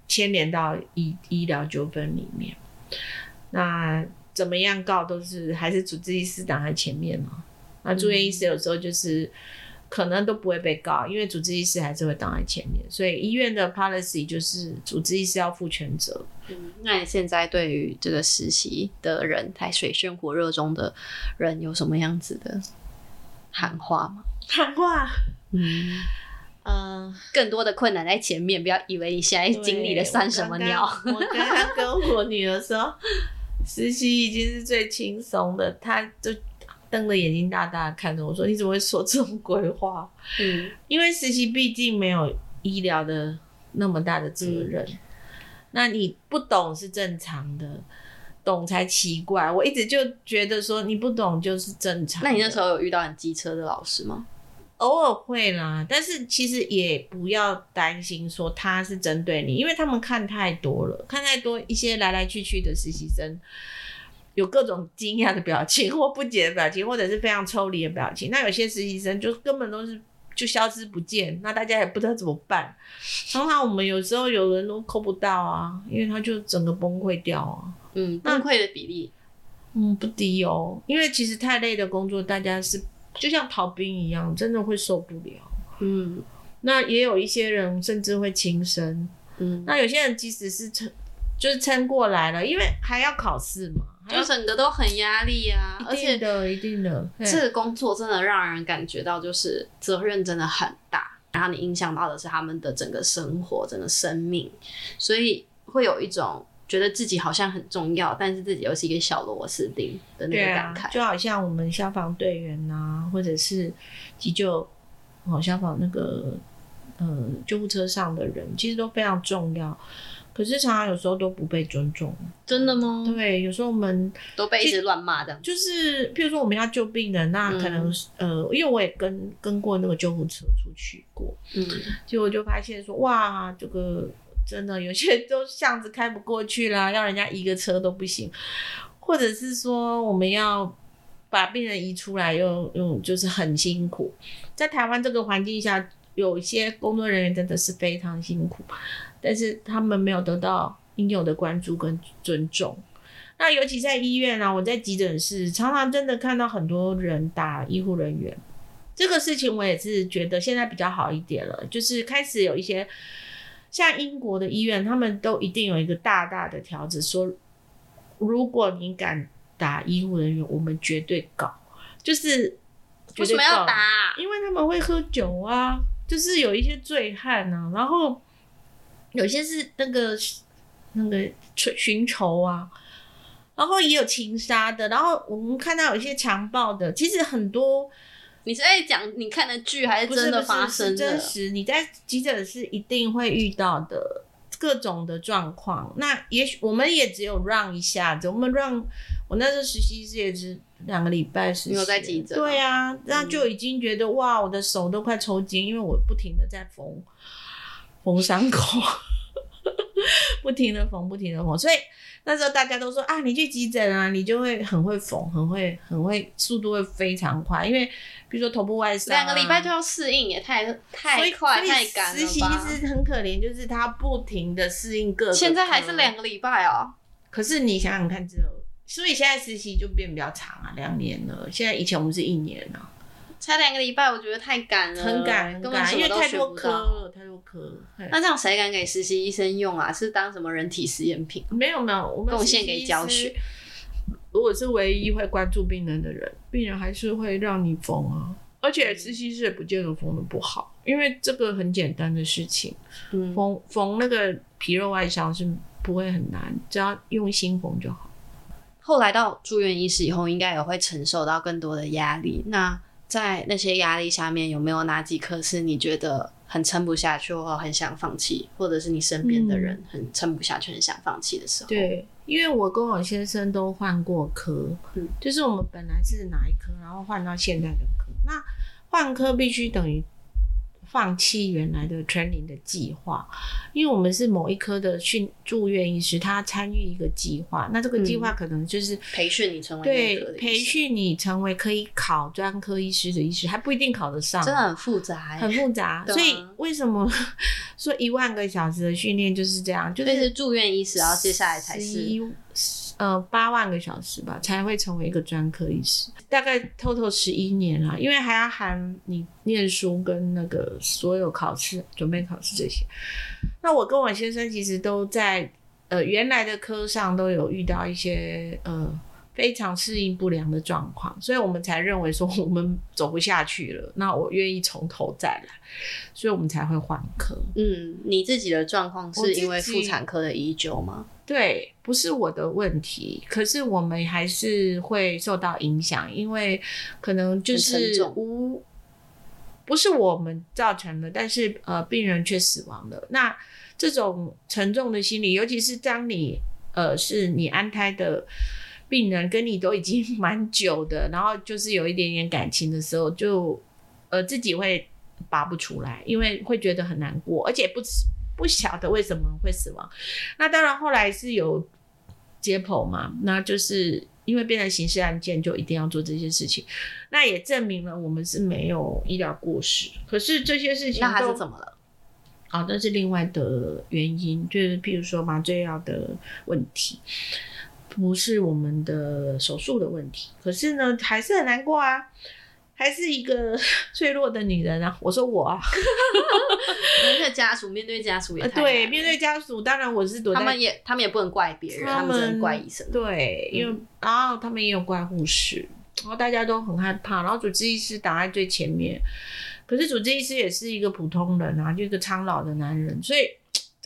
牵连到医医疗纠纷里面。那怎么样告都是还是主治医师挡在前面嘛。那住院医师有时候就是可能都不会被告，因为主治医师还是会挡在前面。所以医院的 policy 就是主治医师要负全责。嗯，那你现在对于这个实习的人，在水深火热中的人，有什么样子的喊话吗？喊话。嗯，嗯，更多的困难在前面，不要以为你现在经历了算什么鸟。我刚刚跟我女儿说，实习已经是最轻松的，她就瞪着眼睛大大的看着我说：“你怎么会说这种鬼话？”嗯，因为实习毕竟没有医疗的那么大的责任，嗯，那你不懂是正常的，懂才奇怪。我一直就觉得说你不懂就是正常。那你那时候有遇到很机车的老师吗？偶尔会啦，但是其实也不要担心说他是针对你，因为他们看太多了，看太多一些来来去去的实习生，有各种惊讶的表情 或不解的表情，或者是非常抽离的表情。那有些实习生就根本都是就消失不见，那大家也不知道怎么办。常常我们有时候有人都扣不到啊，因为他就整个崩溃掉啊。嗯，崩溃的比例，嗯，不低哦，因为其实太累的工作，大家是。就像逃兵一样，真的会受不了。嗯，那也有一些人甚至会轻生。嗯，那有些人即使是撑，就是撑过来了，因为还要考试嘛，就整个都很压力啊。而且的，一定的，这个工作真的让人感觉到就是责任真的很大，然后你影响到的是他们的整个生活、整个生命，所以会有一种。觉得自己好像很重要，但是自己又是一个小螺丝钉的那个感慨。啊，就好像我们消防队员啊，或者是急救哦，消防那个呃救护车上的人，其实都非常重要。可是常常有时候都不被尊重。真的吗？对，有时候我们都被一直乱骂的。就是譬如说我们要救病人，那可能、嗯、呃，因为我也跟跟过那个救护车出去过，嗯，结果就发现说哇，这个。真的有些都巷子开不过去啦，要人家移个车都不行，或者是说我们要把病人移出来又，又又就是很辛苦。在台湾这个环境下，有一些工作人员真的是非常辛苦，但是他们没有得到应有的关注跟尊重。那尤其在医院啊，我在急诊室常常真的看到很多人打医护人员，这个事情我也是觉得现在比较好一点了，就是开始有一些。像英国的医院，他们都一定有一个大大的条子，说如果你敢打医护人员，我们绝对搞。就是为什么要打？因为他们会喝酒啊，就是有一些醉汉啊，然后有些是那个那个寻仇啊，然后也有情杀的，然后我们看到有一些强暴的，其实很多。你是在讲你看的剧，还是真的发生的？真实，你在急诊室一定会遇到的各种的状况。那也许我们也只有让一下子，我们让我那时候实习是也是两个礼拜实习。你有在急诊？对啊，那就已经觉得、嗯、哇，我的手都快抽筋，因为我不停的在缝缝伤口，不停的缝，不停的缝，所以。那时候大家都说啊，你去急诊啊，你就会很会缝，很会很会，速度会非常快。因为比如说头部外伤、啊，两个礼拜就要适应，也太太快太赶了吧。实习其实很可怜，就是他不停的适应各个。现在还是两个礼拜哦。可是你想想看，之后，所以现在实习就变比较长啊，两年了。现在以前我们是一年啊。才两个礼拜，我觉得太赶了，很赶，很赶，因为太多科了，太多科。那这样谁敢给实习医生用啊？是当什么人体实验品？没有没有，我们贡献给教学。如果是唯一会关注病人的人，病人还是会让你缝啊。而且实习师也不见得缝的不好，因为这个很简单的事情，缝缝那个皮肉外伤是不会很难，只要用心缝就好。后来到住院医师以后，应该也会承受到更多的压力。那在那些压力下面，有没有哪几科是你觉得很撑不下去，或很想放弃，或者是你身边的人很撑不下去，很想放弃的时候？对，因为我跟我先生都换过科，嗯，就是我们本来是哪一科，然后换到现在的科。那换科必须等于放弃原来的 training 的计划，因为我们是某一科的训住院医师，他参与一个计划，那这个计划可能就是、嗯、培训你成为对培训你成为可以考专科医师的医师，还不一定考得上，真的很复杂，很复杂。所以为什么 说一万个小时的训练就是这样？就是，是住院医师，然后接下来才是。呃，八万个小时吧，才会成为一个专科医师，大概 total 十一年啦，因为还要含你念书跟那个所有考试、准备考试这些。那我跟我先生其实都在呃原来的科上都有遇到一些呃非常适应不良的状况，所以我们才认为说我们走不下去了，那我愿意从头再来，所以我们才会换科。嗯，你自己的状况是因为妇产科的医纠吗？对，不是我的问题，可是我们还是会受到影响，因为可能就是无不是我们造成的，但是呃，病人却死亡了。那这种沉重的心理，尤其是当你呃是你安胎的病人，跟你都已经 蛮久的，然后就是有一点点感情的时候，就呃自己会拔不出来，因为会觉得很难过，而且不不晓得为什么会死亡，那当然后来是有解剖嘛，那就是因为变成刑事案件，就一定要做这些事情，那也证明了我们是没有医疗过失。可是这些事情那还是怎么了？啊、哦，那是另外的原因，就是譬如说麻醉药的问题，不是我们的手术的问题。可是呢，还是很难过啊。还是一个 脆弱的女人啊！我说我啊，那个家属面对家属也对，面对家属，当然我是躲在。他们也，他们也不能怪别人，他们，他们只能怪医生。对，因为、嗯、然后他们也有怪护士，然后大家都很害怕，然后主治医师挡在最前面，可是主治医师也是一个普通人啊，就一个苍老的男人，所以。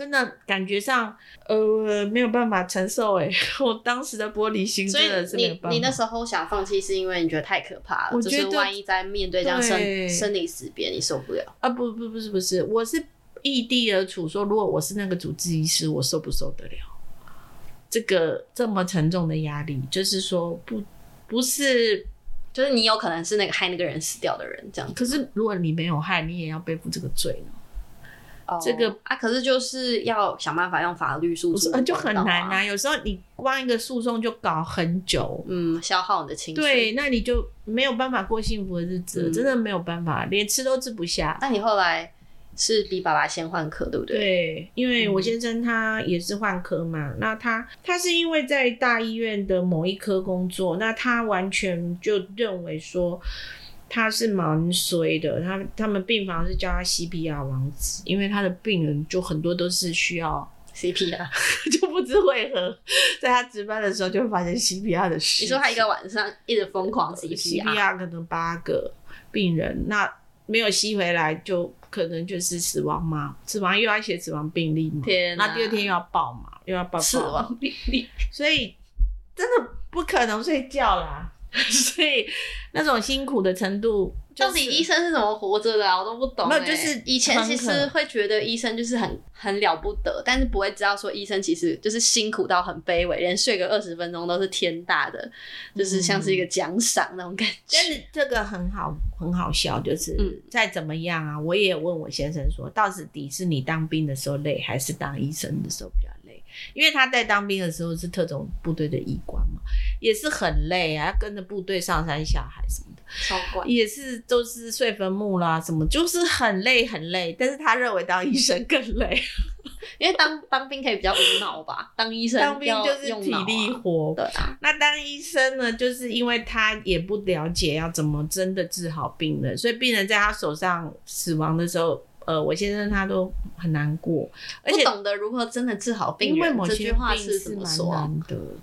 真的感觉上，呃，没有办法承受哎，我当时的玻璃心真的是没有办法。你你那时候想放弃，是因为你觉得太可怕了，就是万一在面对这样生生离死别，你受不了啊？不不不是不是，我是异地而处，说如果我是那个主治医师，我受不受得了这个这么沉重的压力？就是说不不是，就是你有可能是那个害那个人死掉的人，这样。可是如果你没有害，你也要背负这个罪呢？这个啊，可是就是要想办法用法律诉讼，啊，就很难啊。有时候你光一个诉讼就搞很久，嗯，消耗你的情绪。对，那你就没有办法过幸福的日子，嗯，真的没有办法，连吃都吃不下。那你后来是比爸爸先换科，对不对？对，因为我先生他也是换科嘛，嗯，那他他是因为在大医院的某一科工作，那他完全就认为说。他是蛮衰的，他他们病房是叫他 CPR 王子，因为他的病人就很多都是需要 CPR，就不知为何，在他值班的时候就会发现 CPR 的事。你说他一个晚上一直疯狂 CPR，CPR 可能八个病人，那没有吸回来就可能就是死亡嘛，死亡又要写死亡病例嘛，天，那第二天又要报嘛，又要报，死亡病例，所以真的不可能睡觉啦。所以那种辛苦的程度，到底医生是怎么活着的啊？我都不懂。没有，就是以前其实会觉得医生就是很很了不得，但是不会知道说医生其实就是辛苦到很卑微，连睡个二十分钟都是天大的，就是像是一个奖赏那种感觉。但是这个很好，很好笑，就是再怎么样啊，我也问我先生说，到底是你当兵的时候累，还是当医生的时候比较累？因为他在当兵的时候是特种部队的医官嘛，也是很累啊，要跟着部队上山下海什么的，超怪，也是都是睡坟墓啦，什么就是很累很累。但是他认为当医生更累，因为当当兵可以比较无脑吧，当医生、啊、当兵就是体力活，对啊。那当医生呢，就是因为他也不了解要怎么真的治好病人，所以病人在他手上死亡的时候。呃，我先生他都很难过，而且不懂得如何真的治好病人。这句话是怎么说？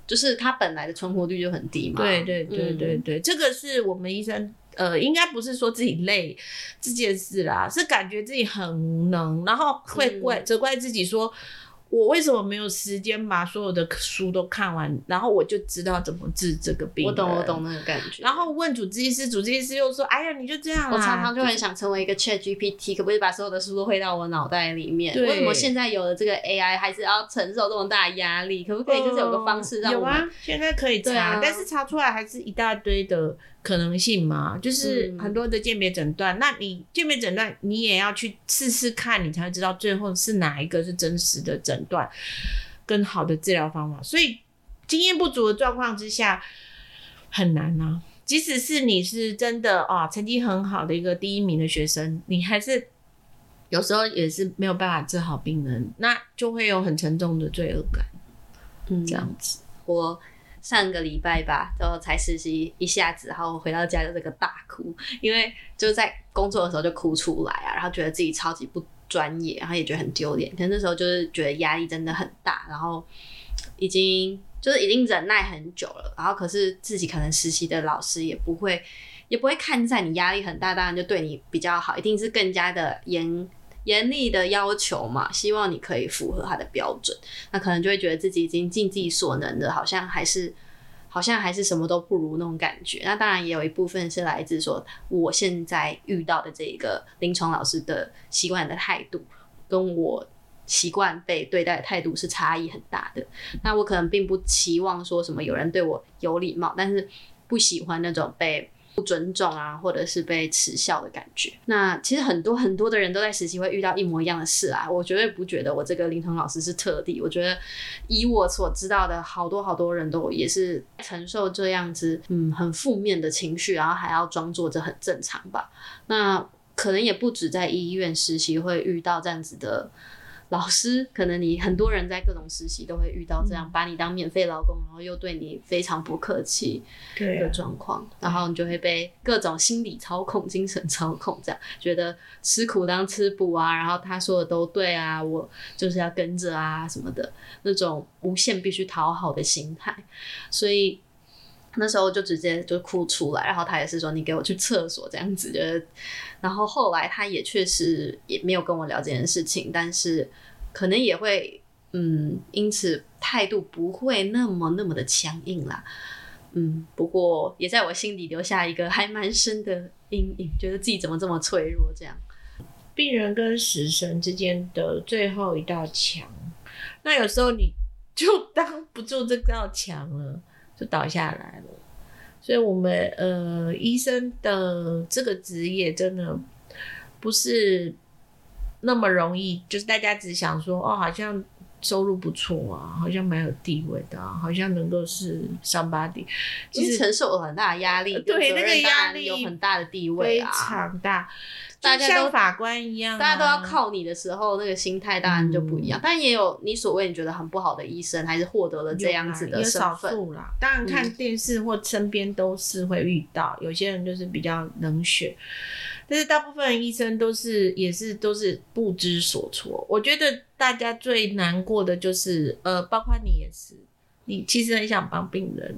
就是他本来的存活率就很低嘛。对对对对对，嗯、这个是我们医生呃，应该不是说自己累这件事啦，是感觉自己很无能，然后会怪责怪自己说。我为什么没有时间把所有的书都看完？然后我就知道怎么治这个病。我懂，我懂那个感觉。然后问主治医师，主治医师又说：“哎呀，你就这样。”我常常就很想成为一个 Chat GPT，可不可以把所有的书都汇到我脑袋里面？为什么现在有了这个 AI，还是要承受这么大压力？可不可以就是有个方式让我？有啊，现在可以查，啊、但是查出来还是一大堆的。可能性嘛，就是很多的鉴别诊断。嗯、那你鉴别诊断，你也要去试试看，你才会知道最后是哪一个是真实的诊断，跟好的治疗方法。所以经验不足的状况之下，很难啊。即使是你是真的啊，成绩很好的一个第一名的学生，你还是有时候也是没有办法治好病人，那就会有很沉重的罪恶感。嗯，这样子。我上个礼拜吧，然后才实习一下子，然后回到家就这个大哭，因为就在工作的时候就哭出来啊，然后觉得自己超级不专业，然后也觉得很丢脸。可是那时候就是觉得压力真的很大，然后已经。就是已经忍耐很久了，然后可是自己可能实习的老师也不会，也不会看在你压力很大，当然就对你比较好，一定是更加的严严厉的要求嘛，希望你可以符合他的标准，那可能就会觉得自己已经尽自己所能的，好像还是好像还是什么都不如那种感觉。那当然也有一部分是来自说我现在遇到的这一个临床老师的习惯的态度跟我。习惯被对待的态度是差异很大的，那我可能并不期望说什么有人对我有礼貌，但是不喜欢那种被不尊重啊，或者是被耻笑的感觉。那其实很多很多的人都在实习会遇到一模一样的事啊，我绝对不觉得我这个临床老师是特例，我觉得以我所知道的，好多好多人都也是承受这样子，嗯，很负面的情绪，然后还要装作这很正常吧。那可能也不止在医院实习会遇到这样子的。老师，可能你很多人在各种实习都会遇到这样，把你当免费劳工，然后又对你非常不客气的状况，然后你就会被各种心理操控、精神操控，这样觉得吃苦当吃补啊，然后他说的都对啊，我就是要跟着啊什么的，那种无限必须讨好的心态，所以那时候就直接就哭出来，然后他也是说你给我去厕所这样子，觉得。然后后来他也确实也没有跟我聊这件事情，但是可能也会嗯，因此态度不会那么那么的强硬啦，嗯，不过也在我心底留下一个还蛮深的阴影，觉得自己怎么这么脆弱这样。病人跟死神之间的最后一道墙，那有时候你就当不住这道墙了，就倒下来了。所以，我们呃，医生的这个职业真的不是那么容易。就是大家只想说，哦，好像收入不错啊，好像蛮有地位的啊，好像能够是 somebody，其实承受了很大的压力，对那个压力有很大的地位啊，非常大。大家像法官一样、啊，大家都要靠你的时候，那个心态当然就不一样。嗯、但也有你所谓你觉得很不好的医生，还是获得了这样子的身份。有少数啦，当然看电视或身边都是会遇到、嗯，有些人就是比较冷血，但是大部分医生都是也是都是不知所措。我觉得大家最难过的就是，呃，包括你也是，你其实很想帮病人。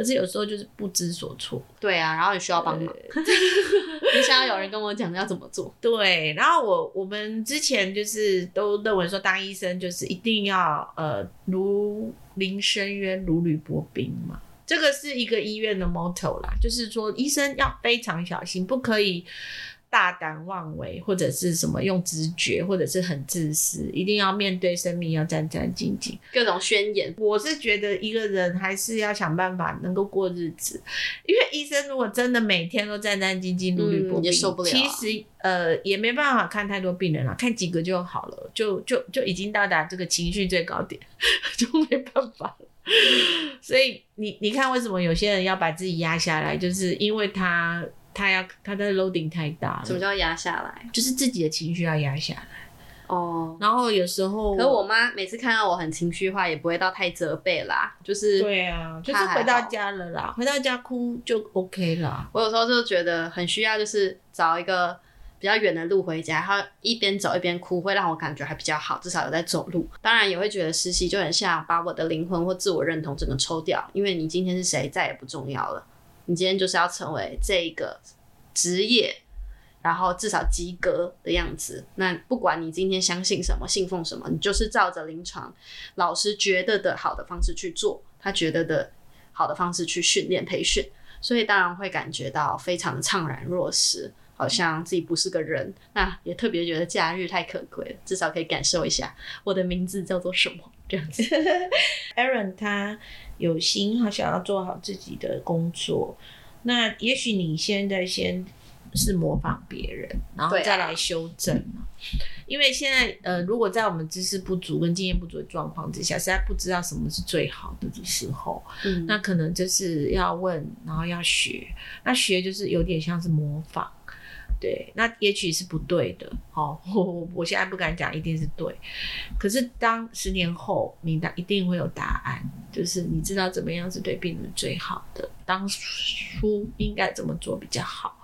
可是有时候就是不知所措，对啊，然后也需要帮忙，你想要有人跟我讲要怎么做，对，然后我我们之前就是都认为说当医生就是一定要呃如临深渊如履薄冰嘛，这个是一个医院的 motto 啦，就是说医生要非常小心，不可以。大胆妄为，或者是什么用直觉，或者是很自私，一定要面对生命，要战战兢兢。各种宣言，我是觉得一个人还是要想办法能够过日子，因为医生如果真的每天都战战兢兢、如履薄冰，也受不了。其实呃也没办法看太多病人了，看几个就好了，就就就已经到达这个情绪最高点，就没办法了。所以你你看，为什么有些人要把自己压下来，就是因为他。他要他的 loading 太大了。什么叫压下来？就是自己的情绪要压下来。哦。然后有时候，可我妈每次看到我很情绪化，也不会到太责备啦。就是对啊，就是回到家了啦，回到家哭就 OK 啦。我有时候就觉得很需要，就是找一个比较远的路回家，然后一边走一边哭，会让我感觉还比较好，至少有在走路。当然也会觉得实习就很像把我的灵魂或自我认同整个抽掉，因为你今天是谁再也不重要了。你今天就是要成为这一个职业，然后至少及格的样子。那不管你今天相信什么、信奉什么，你就是照着临床老师觉得的好的方式去做，他觉得的好的方式去训练培训，所以当然会感觉到非常的怅然若失，好像自己不是个人。那也特别觉得假日太可贵了，至少可以感受一下我的名字叫做什么这样子。Aaron 他有心，他想要做好自己的工作。那也许你现在先是模仿别人，然后再来修正。啊、因为现在呃，如果在我们知识不足跟经验不足的状况之下，实在不知道什么是最好的的时候，嗯，那可能就是要问，然后要学。那学就是有点像是模仿。对，那也许是不对的，哦，我我现在不敢讲一定是对，可是当十年后，你的一定会有答案，就是你知道怎么样是对病人最好的，当初应该怎么做比较好。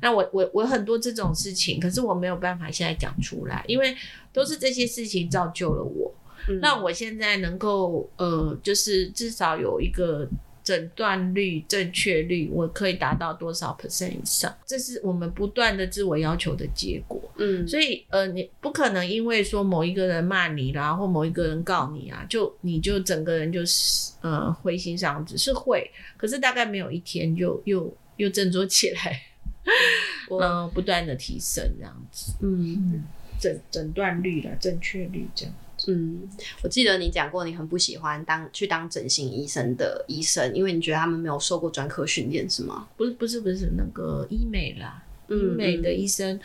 那我我我很多这种事情，可是我没有办法现在讲出来，因为都是这些事情造就了我。嗯、那我现在能够呃，就是至少有一个。诊断率、正确率，我可以达到多少 percent 以上？这是我们不断的自我要求的结果。嗯，所以呃，你不可能因为说某一个人骂你啦，或某一个人告你啊，就你就整个人就是呃灰心丧志，是会，可是大概没有一天就又又振作起来，嗯、呃，不断的提升这样子。嗯，诊诊断率啦，正确率这样。嗯，我记得你讲过，你很不喜欢当去当整形医生的医生，因为你觉得他们没有受过专科训练，是吗？不是，不是，不是那个医美啦，医美的医生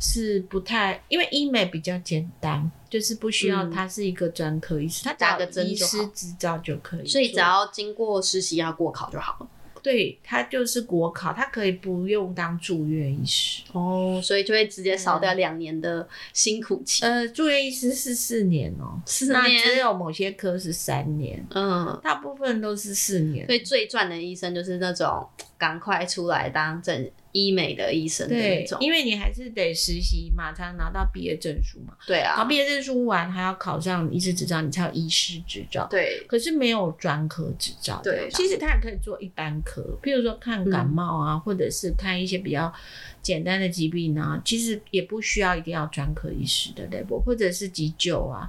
是不太，因为医美比较简单，就是不需要他是一个专科医师，他打个针，医师执照就可以，所以只要经过实习要过考就好了。对，他就是国考，他可以不用当住院医师哦，所以就会直接少掉两年的辛苦期。呃，住院医师是四年哦，四年，那只有某些科是三年，嗯，大部分都是四年。所以最赚的医生就是那种赶快出来当整。医美的医生的那种，因为你还是得实习嘛，才能拿到毕业证书嘛。对啊，然后毕业证书完还要考上医师执照，你才有医师执照。对，可是没有专科执照。对，其实他也可以做一般科，譬如说看感冒啊，嗯、或者是看一些比较简单的疾病啊，其实也不需要一定要专科医师的 level，或者是急救啊，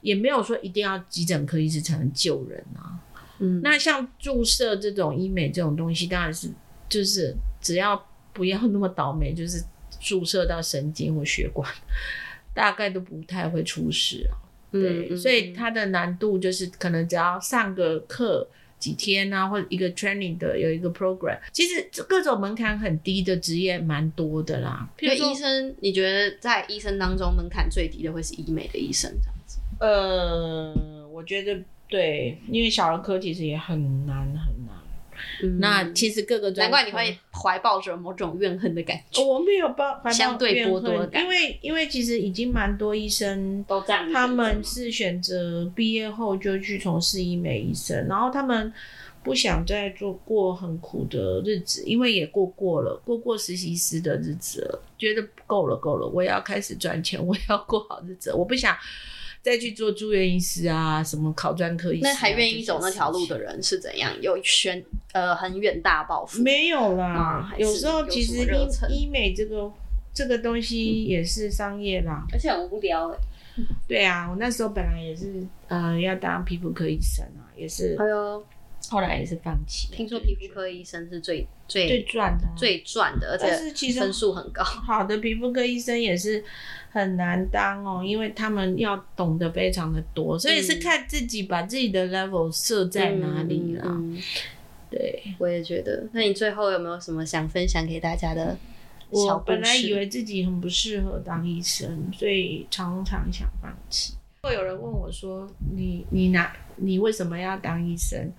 也没有说一定要急诊科医师才能救人啊。嗯，那像注射这种医美这种东西，当然是就是只要。不要那么倒霉，就是注射到神经或血管，大概都不太会出事啊。对，嗯、所以它的难度就是可能只要上个课几天啊，或者一个 training 的有一个 program，其实各种门槛很低的职业蛮多的啦。因为医生，你觉得在医生当中门槛最低的会是医美的医生这样子？呃，我觉得对，因为小儿科其实也很难很难。嗯、那其实各个专，难怪你会怀抱着某种怨恨的感觉。我没有抱，怀抱相对剥夺感，因为因为其实已经蛮多医生都这样，他们是选择毕业后就去从事医美医生，然后他们不想再做过很苦的日子，因为也过过了过过实习师的日子了，觉得够了够了，我也要开始赚钱，我也要过好日子，我不想。再去做住院医师啊，什么考专科医师、啊？那还愿意走那条路的人是怎样？有选呃很远大抱负？没有啦，嗯、有时候其实医医美这个这个东西也是商业啦，而且很无聊哎。对啊，我那时候本来也是呃要当皮肤科医生啊，也是。还有。后来也是放弃。听说皮肤科医生是最最最赚的，最赚的，而且分数很高。好的皮肤科医生也是很难当哦，因为他们要懂得非常的多，所以是看自己把自己的 level 设在哪里了。嗯嗯、对，我也觉得。那你最后有没有什么想分享给大家的？我本来以为自己很不适合当医生，所以常常想放弃。会有人问我说：“你你哪？你为什么要当医生？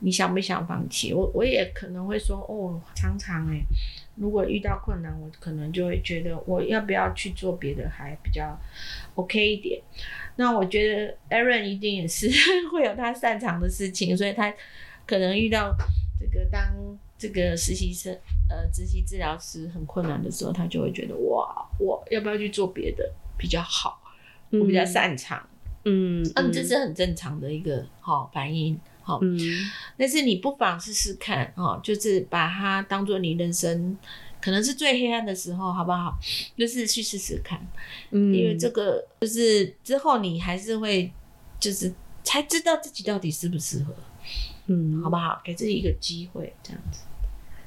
你想不想放弃？”我我也可能会说：“哦，常常诶，如果遇到困难，我可能就会觉得我要不要去做别的还比较 OK 一点。”那我觉得 Aaron 一定也是 会有他擅长的事情，所以他可能遇到这个当这个实习生呃实习治疗师很困难的时候，他就会觉得哇，我要不要去做别的比较好？我比较擅长。嗯嗯，嗯，这是很正常的一个好反应，好，嗯，但是你不妨试试看，哦，就是把它当做你人生可能是最黑暗的时候，好不好？就是去试试看，嗯，因为这个就是之后你还是会，就是才知道自己到底适不适合，嗯，好不好？给自己一个机会，这样子。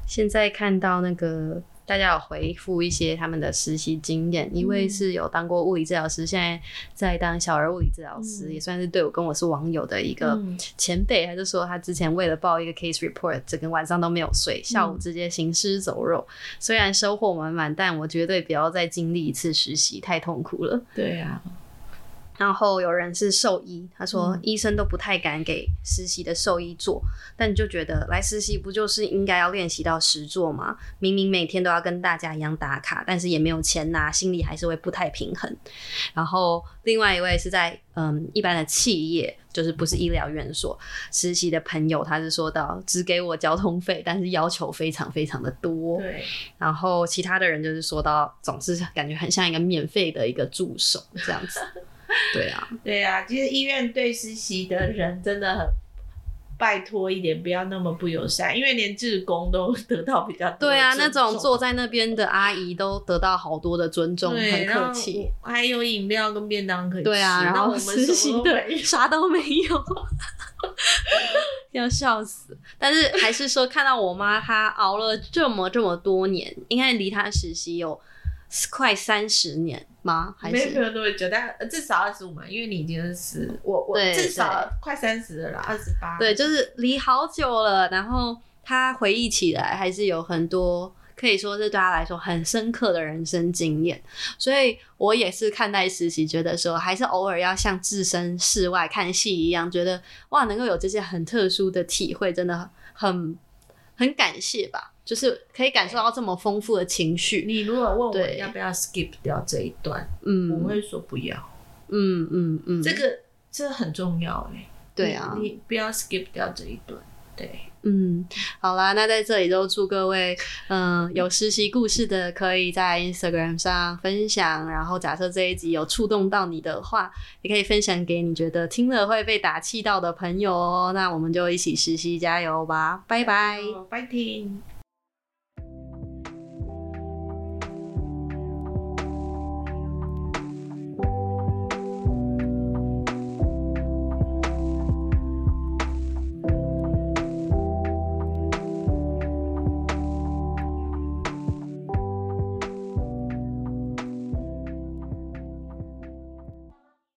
现在看到那个。大家有回复一些他们的实习经验，一位是有当过物理治疗师，现在在当小儿物理治疗师，也算是对我跟我是网友的一个前辈。他就说他之前为了报一个 case report，整个晚上都没有睡，下午直接行尸走肉。虽然收获满满，但我绝对不要再经历一次实习，太痛苦了。对啊。然后有人是兽医，他说医生都不太敢给实习的兽医做，嗯、但就觉得来实习不就是应该要练习到实做吗？明明每天都要跟大家一样打卡，但是也没有钱拿，心里还是会不太平衡。然后另外一位是在嗯一般的企业，就是不是医疗院所实习的朋友，他是说到只给我交通费，但是要求非常非常的多。对。然后其他的人就是说到总是感觉很像一个免费的一个助手这样子。对啊，对啊，其实医院对实习的人真的很拜托一点，不要那么不友善，因为连志工都 得到比较多。对啊，那种坐在那边的阿姨都得到好多的尊重，很客气，还有饮料跟便当可以吃。对啊，然后我们实习的 啥都没有，要笑死。但是还是说，看到我妈她熬了这么这么多年，应该离她实习有快三十年。吗？还是没有那么久，但至少二十五嘛，因为你已经是我我至少快三十了，二十八。对，就是离好久了。然后他回忆起来，还是有很多可以说是对他来说很深刻的人生经验。所以我也是看待实习，觉得说还是偶尔要像置身事外看戏一样，觉得哇，能够有这些很特殊的体会，真的很很感谢吧。就是可以感受到这么丰富的情绪。你如果问我要不要 skip 掉这一段，嗯，我会说不要。嗯嗯嗯，这个这个很重要哎。对啊，你不要 skip 掉这一段。对，嗯，好啦，那在这里就祝各位，嗯、呃，有实习故事的可以在 Instagram 上分享。然后假设这一集有触动到你的话，也可以分享给你觉得听了会被打气到的朋友哦。那我们就一起实习加油吧，拜拜，拜听。